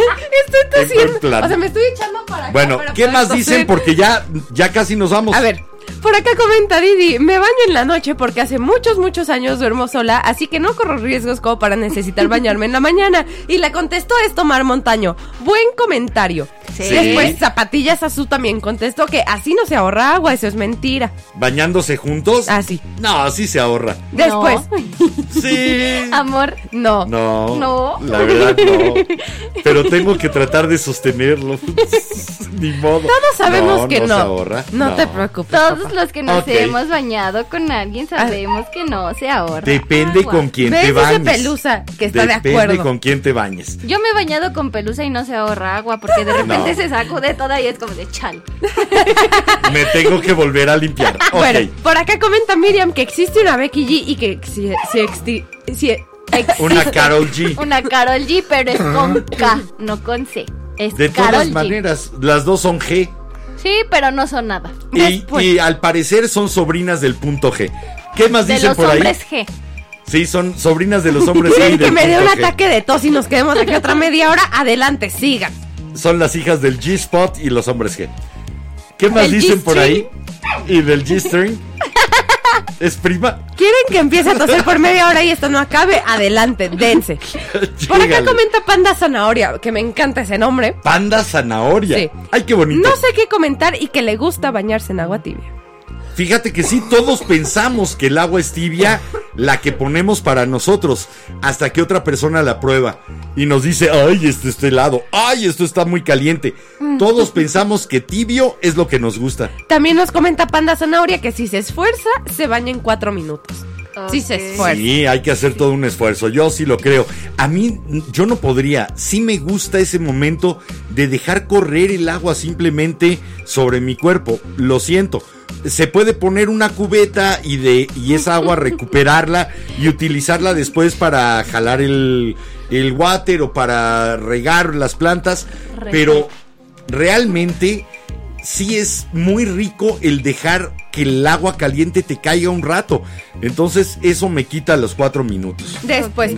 Estoy tosiendo. O sea, me estoy echando para acá. Bueno, para ¿qué más toser. dicen? Porque ya, ya casi nos vamos. A ver, por acá comenta Didi, me baño en la noche porque hace muchos, muchos años duermo sola, así que no corro riesgos como para necesitar bañarme en la mañana. Y le contestó esto Mar Montaño. Buen comentario. Sí. Después Zapatillas Azul también contestó que así no se ahorra agua, eso es mentira. ¿Bañándose juntos? Ah, sí. No, sí se ahorra. Después, Sí. Amor. no. No. No. La verdad no. Pero tengo que tratar de sostenerlo. Ni modo. Todos sabemos que no. se ahorra. No, te preocupes. Todos Todos los que nos hemos bañado con alguien sabemos que no se ahorra. Depende agua. con quién ¿Ves te bañes. pelusa que está de Depende acuerdo? con quién te bañes. Yo me he bañado con pelusa y no se ahorra agua porque de repente No. se sacude toda y es como de chal. Me tengo que volver a limpiar. Bueno, por acá comenta Miriam que existe una Becky G y que si, si existe- Una Carol G. Una Carol G, pero es con K, no con C. Es De Karol todas G. maneras, las dos son G. Sí, pero no son nada. Y, y al parecer son sobrinas del punto G. ¿Qué más De dicen los por ahí? hombres G. Sí, son sobrinas de los hombres G. y ¿Quieren que me dé un G. ataque de tos y nos quedemos aquí otra media hora? Adelante, sigan. Son las hijas del G-Spot y los hombres G. ¿Qué más ¿Del dicen por ahí? Y del G-String. ¿Es prima? ¿Quieren que empiece a toser por media hora y esto no acabe? Adelante, dense. Por acá comenta Panda Zanahoria, que me encanta ese nombre. Panda zanahoria. Sí. Ay, qué bonito. No sé qué comentar y que le gusta bañarse en agua tibia. Fíjate que sí, todos pensamos que el agua es tibia, la que ponemos para nosotros, hasta que otra persona la prueba y nos dice, ay, esto está helado, ay, esto está muy caliente. Todos pensamos que tibio es lo que nos gusta. También nos comenta Panda Zanahoria que si se esfuerza, se baña en cuatro minutos. Se esfuerza. Sí, hay que hacer todo un esfuerzo, yo sí lo creo. A mí, yo no podría, sí me gusta ese momento de dejar correr el agua simplemente sobre mi cuerpo, lo siento. Se puede poner una cubeta y de y esa agua recuperarla y utilizarla después para jalar el, el water o para regar las plantas, pero realmente sí es muy rico el dejar que el agua caliente te caiga un rato. Entonces eso me quita los cuatro minutos. Después,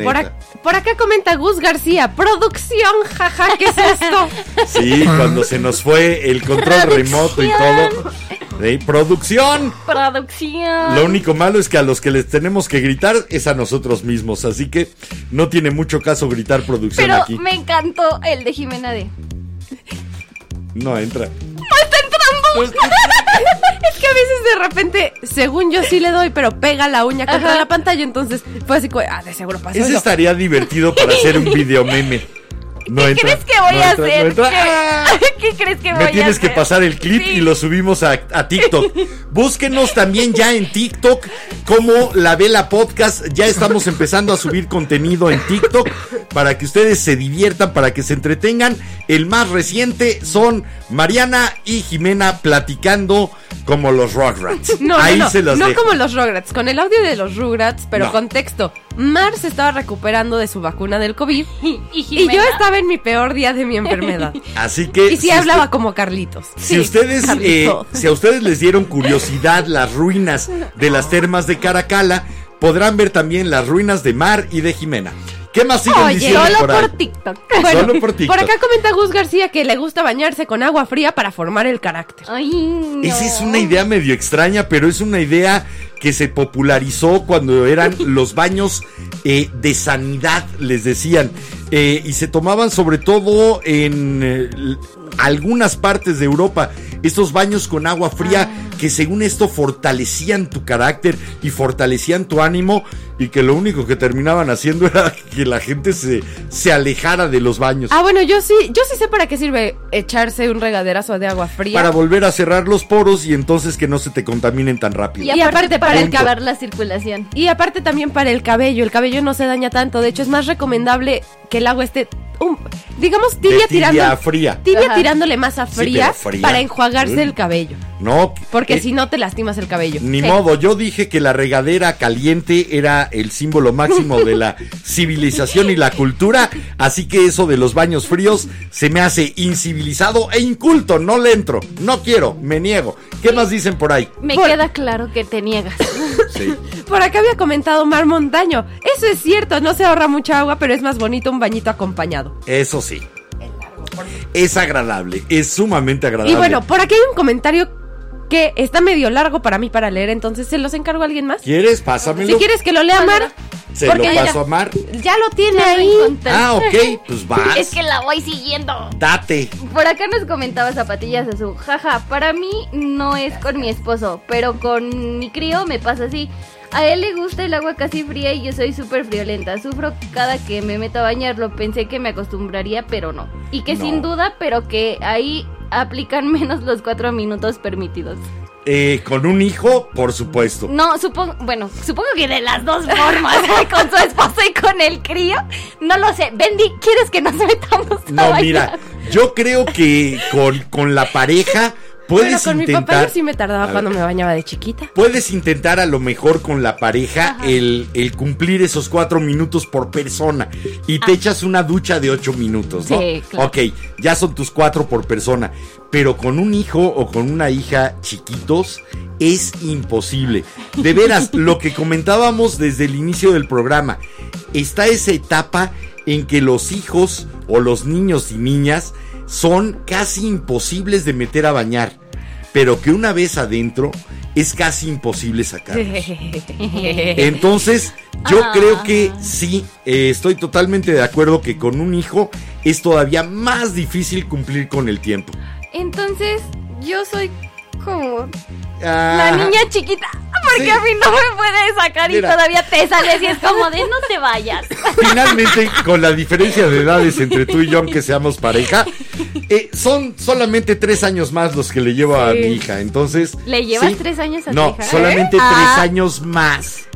por, acá comenta Gus García, producción, jaja, ¿qué es esto? Sí, cuando se nos fue el control remoto y todo. Sí, producción. Producción. Lo único malo es que a los que les tenemos que gritar es a nosotros mismos. Así que no tiene mucho caso gritar producción Pero aquí. me encantó el de Jimena D. No entra. ¡Está entrando! Es que a veces de repente, según yo sí le doy, pero pega la uña contra Ajá. la pantalla, entonces fue así, ah, de seguro pasó Ese eso. estaría divertido para hacer un video meme. No ¿Qué entra, crees que voy no a entra, hacer? ¿Qué, ¿Qué crees que voy Me a tienes que hacer? pasar el clip Sí. y lo subimos a, a TikTok. Búsquenos también ya en TikTok como La Vela Podcast. Ya estamos empezando a subir contenido en TikTok para que ustedes se diviertan, para que se entretengan. El más reciente son Mariana y Jimena platicando como los Rugrats. No, Ahí no, no, se las no dejo. como los Rugrats, con el audio de los Rugrats, pero No. contexto. Mar se estaba recuperando de su vacuna del COVID Y, yo estaba en mi peor día de mi enfermedad. Así que Y sí si hablaba usted- como Carlitos. Si Sí, ustedes, eh, Carlitos. si a ustedes les dieron curiosidad las ruinas de las termas de Caracala, podrán ver también las ruinas de Mar y de Jimena. ¿Qué más siguen Oye, diciendo Solo por por TikTok. Bueno, Solo por TikTok. acá comenta Gus García que le gusta bañarse con agua fría para formar el carácter. Ay, no. Esa es una idea medio extraña, pero es una idea que se popularizó cuando eran los baños eh, de sanidad, les decían. Eh, y se tomaban sobre todo en eh, algunas partes de Europa. Estos baños con agua fría que según esto fortalecían tu carácter y fortalecían tu ánimo y que lo único que terminaban haciendo era que la gente se, se alejara de los baños. Ah, bueno, yo sí, yo sí sé para qué sirve echarse un regaderazo de agua fría. Para volver a cerrar los poros y entonces que no se te contaminen tan rápido. Y aparte, Y aparte para punto. acabar la circulación. Y aparte también para el cabello, el cabello no se daña tanto, de hecho es más recomendable que el agua esté, un- digamos, tibia, tirando, fría. tibia Ajá. tirándole más a fría. para enjuagarse Mm. el cabello, No, porque eh, si no te lastimas el cabello. Ni Sí. modo, yo dije que la regadera caliente era el símbolo máximo de la civilización y la cultura, así que eso de los baños fríos se me hace incivilizado e inculto, no le entro, no quiero, me niego. ¿Qué más dicen por ahí? Me Por- queda claro que te niegas. Sí. Por acá había comentado Mar Montaño, eso es cierto, no se ahorra mucha agua, pero es más bonito un bañito acompañado. Eso sí. Es agradable, es sumamente agradable. Y bueno, por aquí hay un comentario que está medio largo para mí para leer, entonces se los encargo a alguien más. ¿quieres? Pásamelo. Si quieres que lo lea Mar, Se lo porque ya- paso a Mar. ya lo tiene Ya lo ahí. encontré. Ah, ok, pues vas. Es que la voy siguiendo. Date. Por acá nos comentaba Zapatillas Azul. Jaja, para mí no es con mi esposo, pero con mi crío me pasa así. A él le gusta el agua casi fría y yo soy súper friolenta. Sufro cada que me meto a bañarlo. Pensé que me acostumbraría, pero no. Y que No. sin duda, pero que ahí aplican menos los cuatro minutos permitidos. Eh, con un hijo, por supuesto. No, supongo, bueno, supongo que de las dos formas, con su esposo y con el crío. No lo sé. Bendy, ¿quieres que nos metamos a No, bailar? mira, yo creo que con, con la pareja Pero puedes con mi papá intentar. yo sí me tardaba ver. cuando me bañaba de chiquita. Puedes intentar a lo mejor con la pareja el, el cumplir esos cuatro minutos por persona y te echas una ducha de ocho minutos, ¿no? Ah. Sí, claro. Ok, ya son tus cuatro por persona, pero con un hijo o con una hija chiquitos es imposible. De veras, lo que comentábamos desde el inicio del programa, está esa etapa en que los hijos o los niños y niñas son casi imposibles de meter a bañar, pero que una vez adentro es casi imposible sacarlos. Entonces, yo Ah. creo que sí, eh, estoy totalmente de acuerdo que con un hijo es todavía más difícil cumplir con el tiempo. Entonces, yo soy como Ah, la niña chiquita. Porque Sí. a mí no me puede sacar y todavía te sales y es como de no te vayas. Finalmente, con la diferencia de edades entre tú y yo, aunque seamos pareja, eh, son solamente tres años más los que le llevo a mi hija. Entonces. ¿Le llevas sí. tres años a tu No, hija? solamente ¿Eh? tres Ah. años más.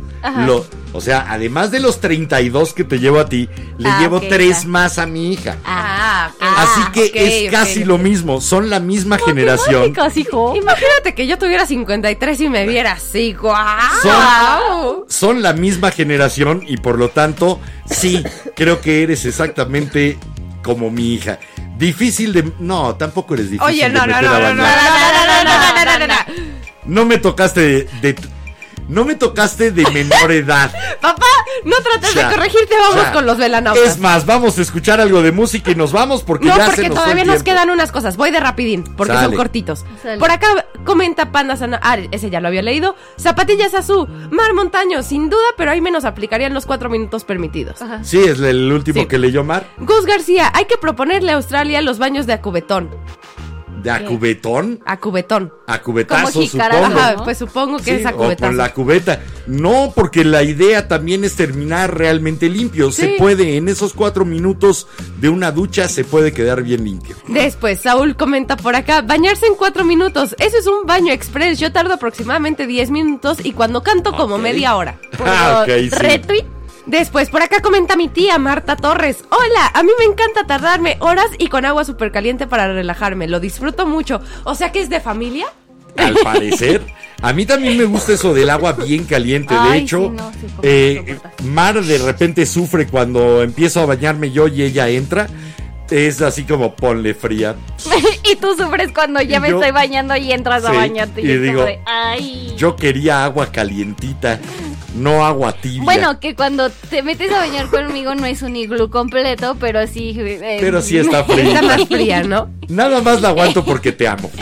Lo- o sea, además de los 32 que te llevo a ti, le Ah, llevo tres ya. más a mi hija. Ah. Así que es casi lo mismo, son la misma generación. Hijo. Imagínate que yo tuviera 53 y me viera así, guau. Son, son la misma generación y por lo tanto, sí, creo que eres exactamente como mi hija. Difícil de... No, tampoco eres difícil Oye, de no, no, no, no, no, no, no, no, no, no, no, no, no. No me tocaste de... de- no me tocaste de menor edad. Papá, no trates Ya, de corregirte, vamos ya. con los velanautas. Es más, vamos a escuchar algo de música y nos vamos porque No, ya porque se nos todavía nos quedan unas cosas. Voy de rapidín, porque Sale. son cortitos. Sale. Por acá comenta Panda Sana. Ah, ese ya lo había leído. Zapatillas Azul. Mar Montaño, sin duda, pero ahí menos aplicarían los cuatro minutos permitidos. Ajá. Sí, es el último Sí. que leyó Mar. Gus García, hay que proponerle a Australia los baños de acubetón. De acubetón. A cubetazo, supongo. Ajá, ¿no? pues supongo que Sí, es o acubetazo. con la cubeta. No, porque la idea también es terminar realmente limpio. Se puede, en esos cuatro minutos de una ducha, se puede quedar bien limpio. Después, Saúl comenta por acá, bañarse en cuatro minutos. Eso es un baño express. Yo tardo aproximadamente 10 minutos y cuando canto como media hora. Ah, ok, sí. Retweet. Después, por acá comenta mi tía Marta Torres. Hola, a mí me encanta tardarme horas y con agua súper caliente para relajarme. Lo disfruto mucho. O sea que es de familia. Al parecer. A mí también me gusta eso del agua bien caliente. De Ay, hecho, sí, no, sí, ¿cómo eh? Mar de repente sufre cuando empiezo a bañarme yo y ella entra. Es así como ponle fría. y tú sufres cuando ya Y me yo- estoy bañando y entras a bañarte. Y, y es como digo, de, ay. Yo quería agua calientita, no agua tibia. Bueno, que cuando te metes a bañar conmigo no es un iglú completo, pero sí. eh, pero sí está Está fría. más fría, ¿no? Nada más la aguanto porque te amo.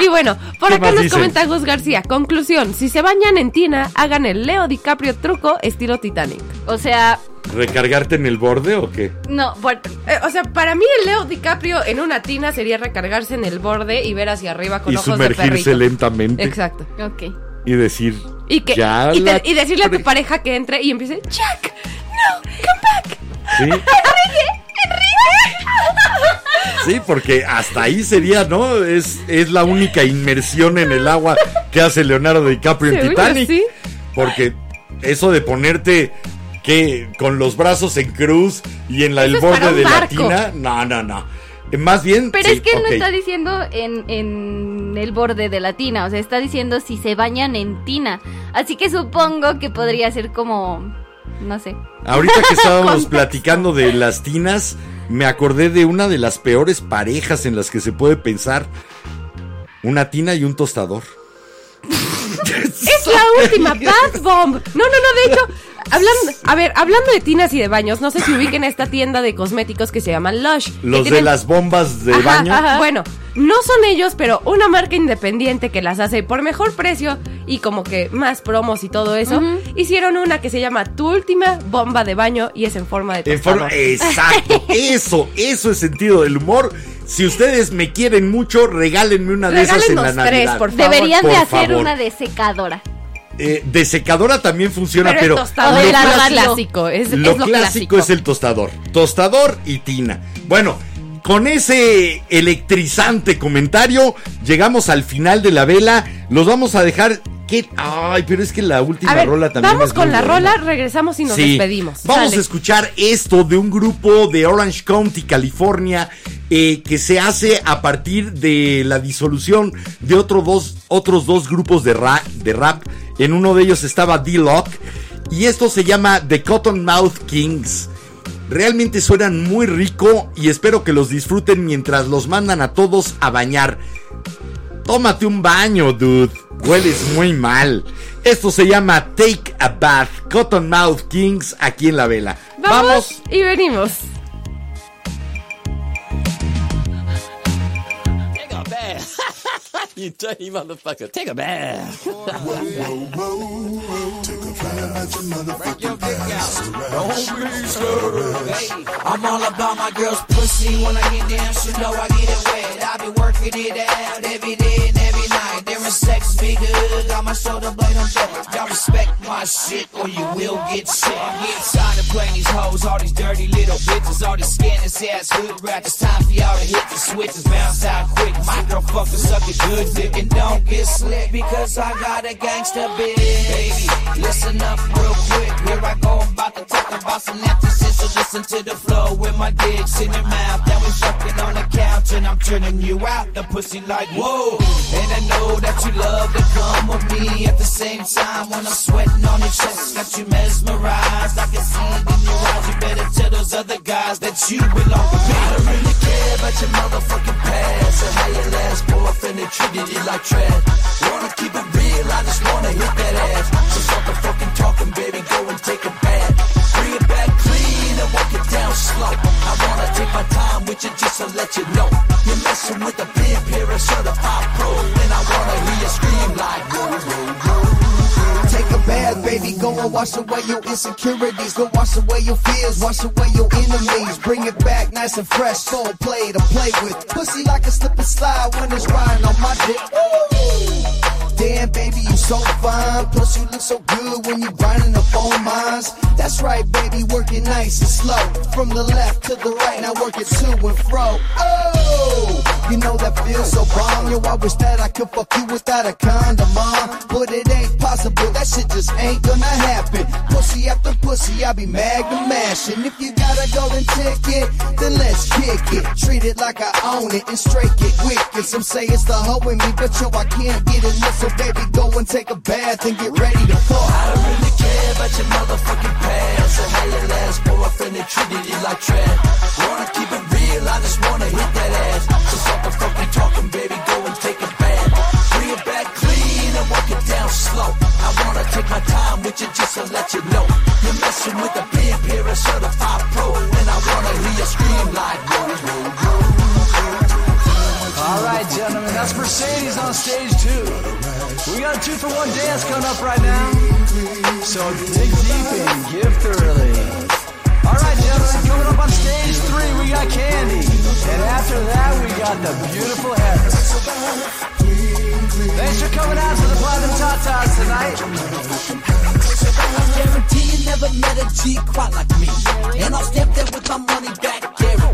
Y bueno, por ¿Qué acá nos dicen? comenta Gus García. Conclusión, si se bañan en tina, hagan el Leo DiCaprio truco estilo Titanic. O sea, ¿Recargarte en el borde o qué? no, por- Eh, o sea, para mí el Leo DiCaprio en una tina sería recargarse en el borde y ver hacia arriba con y ojos de sumergirse perrito. lentamente. Exacto. ok. Y decir. Y, que, ya y, te- la- y decirle a tu pareja que entre y empiece, Jack, no, come back. ¿Sí? Sí, porque hasta ahí sería, ¿no? Es, es la única inmersión en el agua que hace Leonardo DiCaprio en Titanic. sí. Porque eso de ponerte que con los brazos en cruz y en la, el borde de la tina, no, no, no. Eh, Más bien. Pero sí, es que él ok. no está diciendo en, en el borde de la tina, o sea, está diciendo si se bañan en tina. Así que supongo que podría ser como, no sé. Ahorita que estábamos platicando de las tinas, me acordé de una de las peores parejas en las que se puede pensar. Una tina y un tostador. Es la última Bath Bomb. No, no, no, de hecho, hablando, a ver, hablando de tinas y de baños, no sé si ubiquen esta tienda de cosméticos que se llama Lush. Los de tienen- las bombas de Ajá, baño. ajá. Bueno, no son ellos, pero una marca independiente que las hace por mejor precio y como que más promos y todo eso, hicieron una que se llama Tu última bomba de baño y es en forma de En forma, tostador. exacto, eso, eso es sentido del humor. Si ustedes me quieren mucho, regálenme una de esas en la Regálennos tres, Navidad. por favor. Deberían por de hacer favor. una de secadora. Eh, de secadora también funciona, Pero, tostador lo radio. clásico, es, lo es lo clásico clásico. es el tostador. Tostador y tina. Bueno, con ese electrizante comentario, llegamos al final de la vela. Los vamos a dejar. ¿Qué? Ay, pero es que la última A ver, rola también. vamos con la buena. rola, regresamos y nos Sí. despedimos. Vamos a escuchar esto de un grupo de Orange County, California, eh, que se hace a partir de la disolución de otro dos, otros dos grupos de rap, de rap. En uno de ellos estaba D-Lock. Y esto se llama The Cottonmouth Kings. Realmente suenan muy rico y espero que los disfruten mientras los mandan a todos a bañar. Tómate un baño, dude. Hueles muy mal. Esto se llama Take a Bath. Cottonmouth Kings aquí en la vela. Vamos, Vamos. y venimos. you dirty motherfucker. Take a bath. I'm all about my girl's pussy. When I get down, she know I get it wet. I be working it out every day and every night. During sex, be good. Got my shoulder blade on deck. Y'all respect my shit or you will get shit. I'm getting tired of playing these hoes, all these dirty little bitches, all these scandalous ass hood rats. It's time for y'all to hit the switches, bounce out quick. My girl fucking suck a good dick and don't get slick because I got a gangster bitch. Baby, listen up real quick. Here I go, I'm about to talk about some nasty shit. So listen to the flow with my dicks in your mouth. Then we fucking on the couch and I'm turning you out. The pussy like whoa, and I know that you love to come with me at the same time when I'm sweating on your chest. Got you mesmerized. I can see it in your eyes. You better tell those other guys that you belong with me. I don't really care about your motherfucking past or how your last boyfriend they treated you like trash. Wanna keep it real? I just wanna hit that ass. So stop the fucking talking, baby. Go and take a bath. Walk it down slow. I wanna take my time with you just to let you know you're messing with a certified pro, and I wanna hear you scream like bath, baby. Go and wash away your insecurities. Go wash away your fears. Wash away your enemies. Bring it back nice and fresh. Full play to play with. Pussy like a slip and slide when it's riding on my dick. Damn, baby, you so fine. Plus, you look so good when you grinding up on mines. That's right, baby, work it nice and slow. From the left to the right, now work it to and fro. Oh, you know that feels so bomb. Yo, I wish that I could fuck you without a condom on. But it ain't possible, that shit just ain't gonna happen. Pussy after pussy, I be magnum mashing. If you got a golden ticket, then let's kick it. Treat it like I own it and straight get wicked. Some say it's the hoe in me, but yo, I can't get enough. So baby, go and take a bath and get ready to fuck. I don't really care about your motherfucking or how your last boyfriend they treated you like trash. Wanna keep it real? I just wanna hit that ass. So stop the fucking talking, baby. Go and take a bath. Bring it back clean and walk it down slow. I wanna take my time with you just to let you know you're messing with a pimp here, a certified pro, and I wanna hear you scream like whoa, whoa, whoa. All right, gentlemen, that's Mercedes on stage two. We got a two for one dance coming up right now. So dig deep and give thoroughly. All right, gentlemen, coming up on stage three, we got Candy. And after that, we got the beautiful Heather. Thanks for coming out to the Platinum Tatas tonight. Guarantee you never met a G quite like me. And I'll stamp that with my money back guarantee.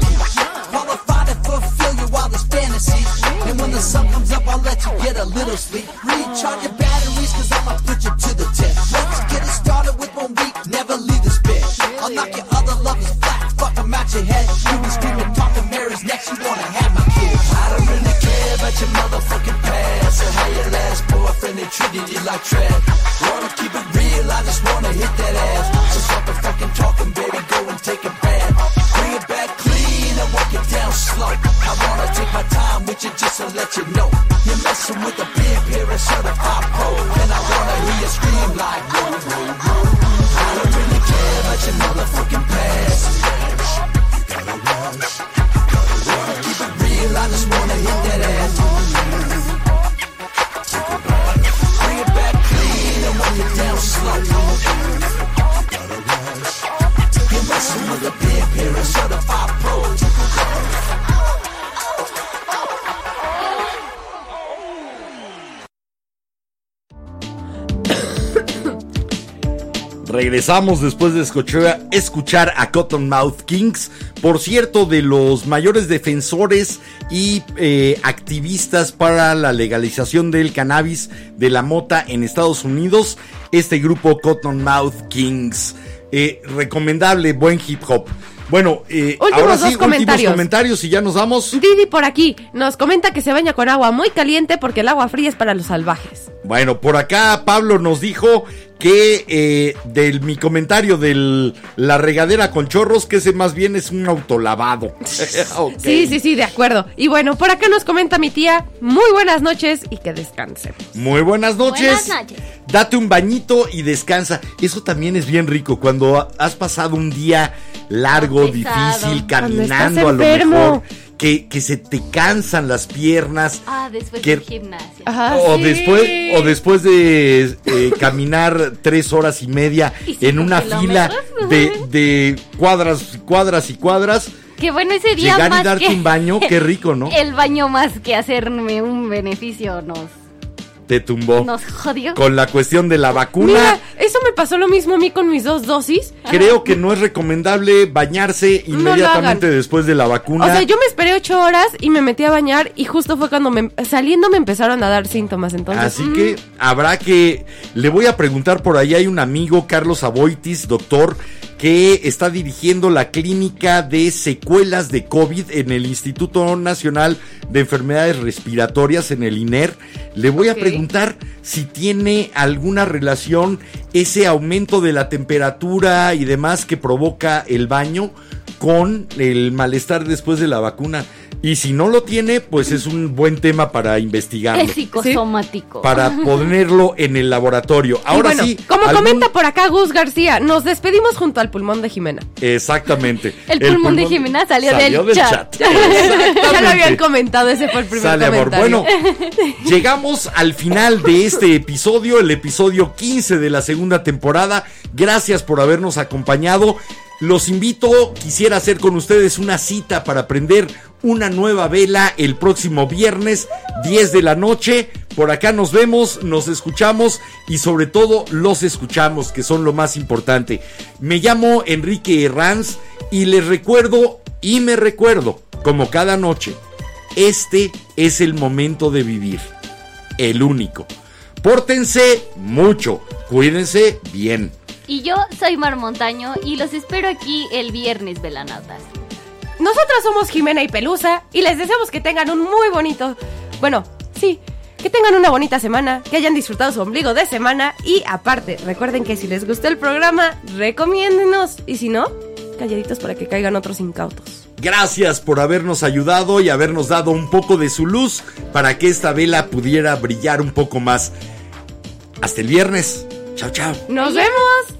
Wildest. And when the sun comes up, I'll let you get a little sleep. Recharge your batteries, cause I'ma put you to the test. Let's get it started with one week, never leave this bed. I'll knock your other lovers flat, fuck 'em out your head. You be screaming, talking Mary's next, you wanna have my kids. I don't really care about your motherfucking past or how your last boyfriend they treated you like trash. Wanna keep it real, I just wanna hit that ass. So stop the fucking talking, with you just to let you know you're messing with a pimp here, a certified pro, and I wanna hear you scream like whoa, whoa, whoa. I don't really care about your motherfucking past. Wanna keep it real, I just wanna hit that ass. Bring it back clean and walk it down slow. Gotta watch. You're messing with a pimp here, a certified Regresamos después de escuchar, a Cottonmouth Kings, por cierto, de los mayores defensores y eh, activistas para la legalización del cannabis de la mota en Estados Unidos, este grupo Cottonmouth Kings. Eh, recomendable, buen hip hop. Bueno, eh, Últimos ahora dos sí, últimos comentarios y ya nos vamos. Didi por aquí nos comenta que se baña con agua muy caliente porque el agua fría es para los salvajes. Bueno, por acá Pablo nos dijo que eh, del mi comentario de la regadera con chorros, que ese más bien es un autolavado. Sí, sí, sí, de acuerdo. Y bueno, por acá nos comenta mi tía, muy buenas noches y que descansen. Muy buenas noches. Buenas noches. Date un bañito y descansa. Eso también es bien rico cuando ha- has pasado un día largo, Pesado. difícil, caminando a lo mejor. Que, que se te cansan las piernas. Ah, después ¿Qué? del gimnasio. Ajá, o sí. después o después de eh, caminar tres horas y media Y en una fila de, de cuadras cuadras y cuadras Que bueno, ese día llegar más y darte que un baño qué rico no El baño más que hacerme un beneficio nos, te tumbó nos jodió. con la cuestión de la vacuna Mira, eso pasó lo mismo a mí con mis dos dosis. creo que no es recomendable bañarse inmediatamente después de la vacuna O sea, yo me esperé ocho horas y me metí a bañar y justo fue cuando me, saliendo me empezaron a dar síntomas. Entonces, Así mm, que habrá que. Le voy a preguntar por ahí. Hay un amigo, Carlos Aboitis, doctor, que está dirigiendo la clínica de secuelas de COVID en el Instituto Nacional de Enfermedades Respiratorias, en el INER. Le voy a preguntar si tiene alguna relación ese aumento de la temperatura y demás que provoca el baño con el malestar después de la vacuna. Y si no lo tiene, pues es un buen tema para investigarlo Es psicosomático. para ponerlo en el laboratorio. Ahora bueno, sí. como algún- comenta por acá Gus García, nos despedimos junto al pulmón de Jimena. Exactamente. El pulmón de Jimena salió del chat. ya lo habían comentado, ese fue el primer Sale amor. comentario. Bueno, llegamos al final de este episodio, el episodio 15 de la segunda temporada. Gracias por habernos acompañado. Los invito, quisiera hacer con ustedes una cita para aprender una nueva vela el próximo viernes, 10 de la noche. Por acá nos vemos, nos escuchamos y sobre todo los escuchamos, que son lo más importante. Me llamo Enrique Herranz y les recuerdo y me recuerdo, como cada noche, este es el momento de vivir. El único. Pórtense mucho. Cuídense bien. Y yo soy Mar Montaño y los espero aquí el viernes, velanautas. Nosotras somos Jimena y Pelusa y les deseamos que tengan un muy bonito, bueno, sí, que tengan una bonita semana, que hayan disfrutado su ombligo de semana y aparte, recuerden que si les gustó el programa, recomiéndenos y si no, calladitos para que caigan otros incautos. Gracias por habernos ayudado y habernos dado un poco de su luz para que esta vela pudiera brillar un poco más. Hasta el viernes. Chao, chao. ¡Nos vemos!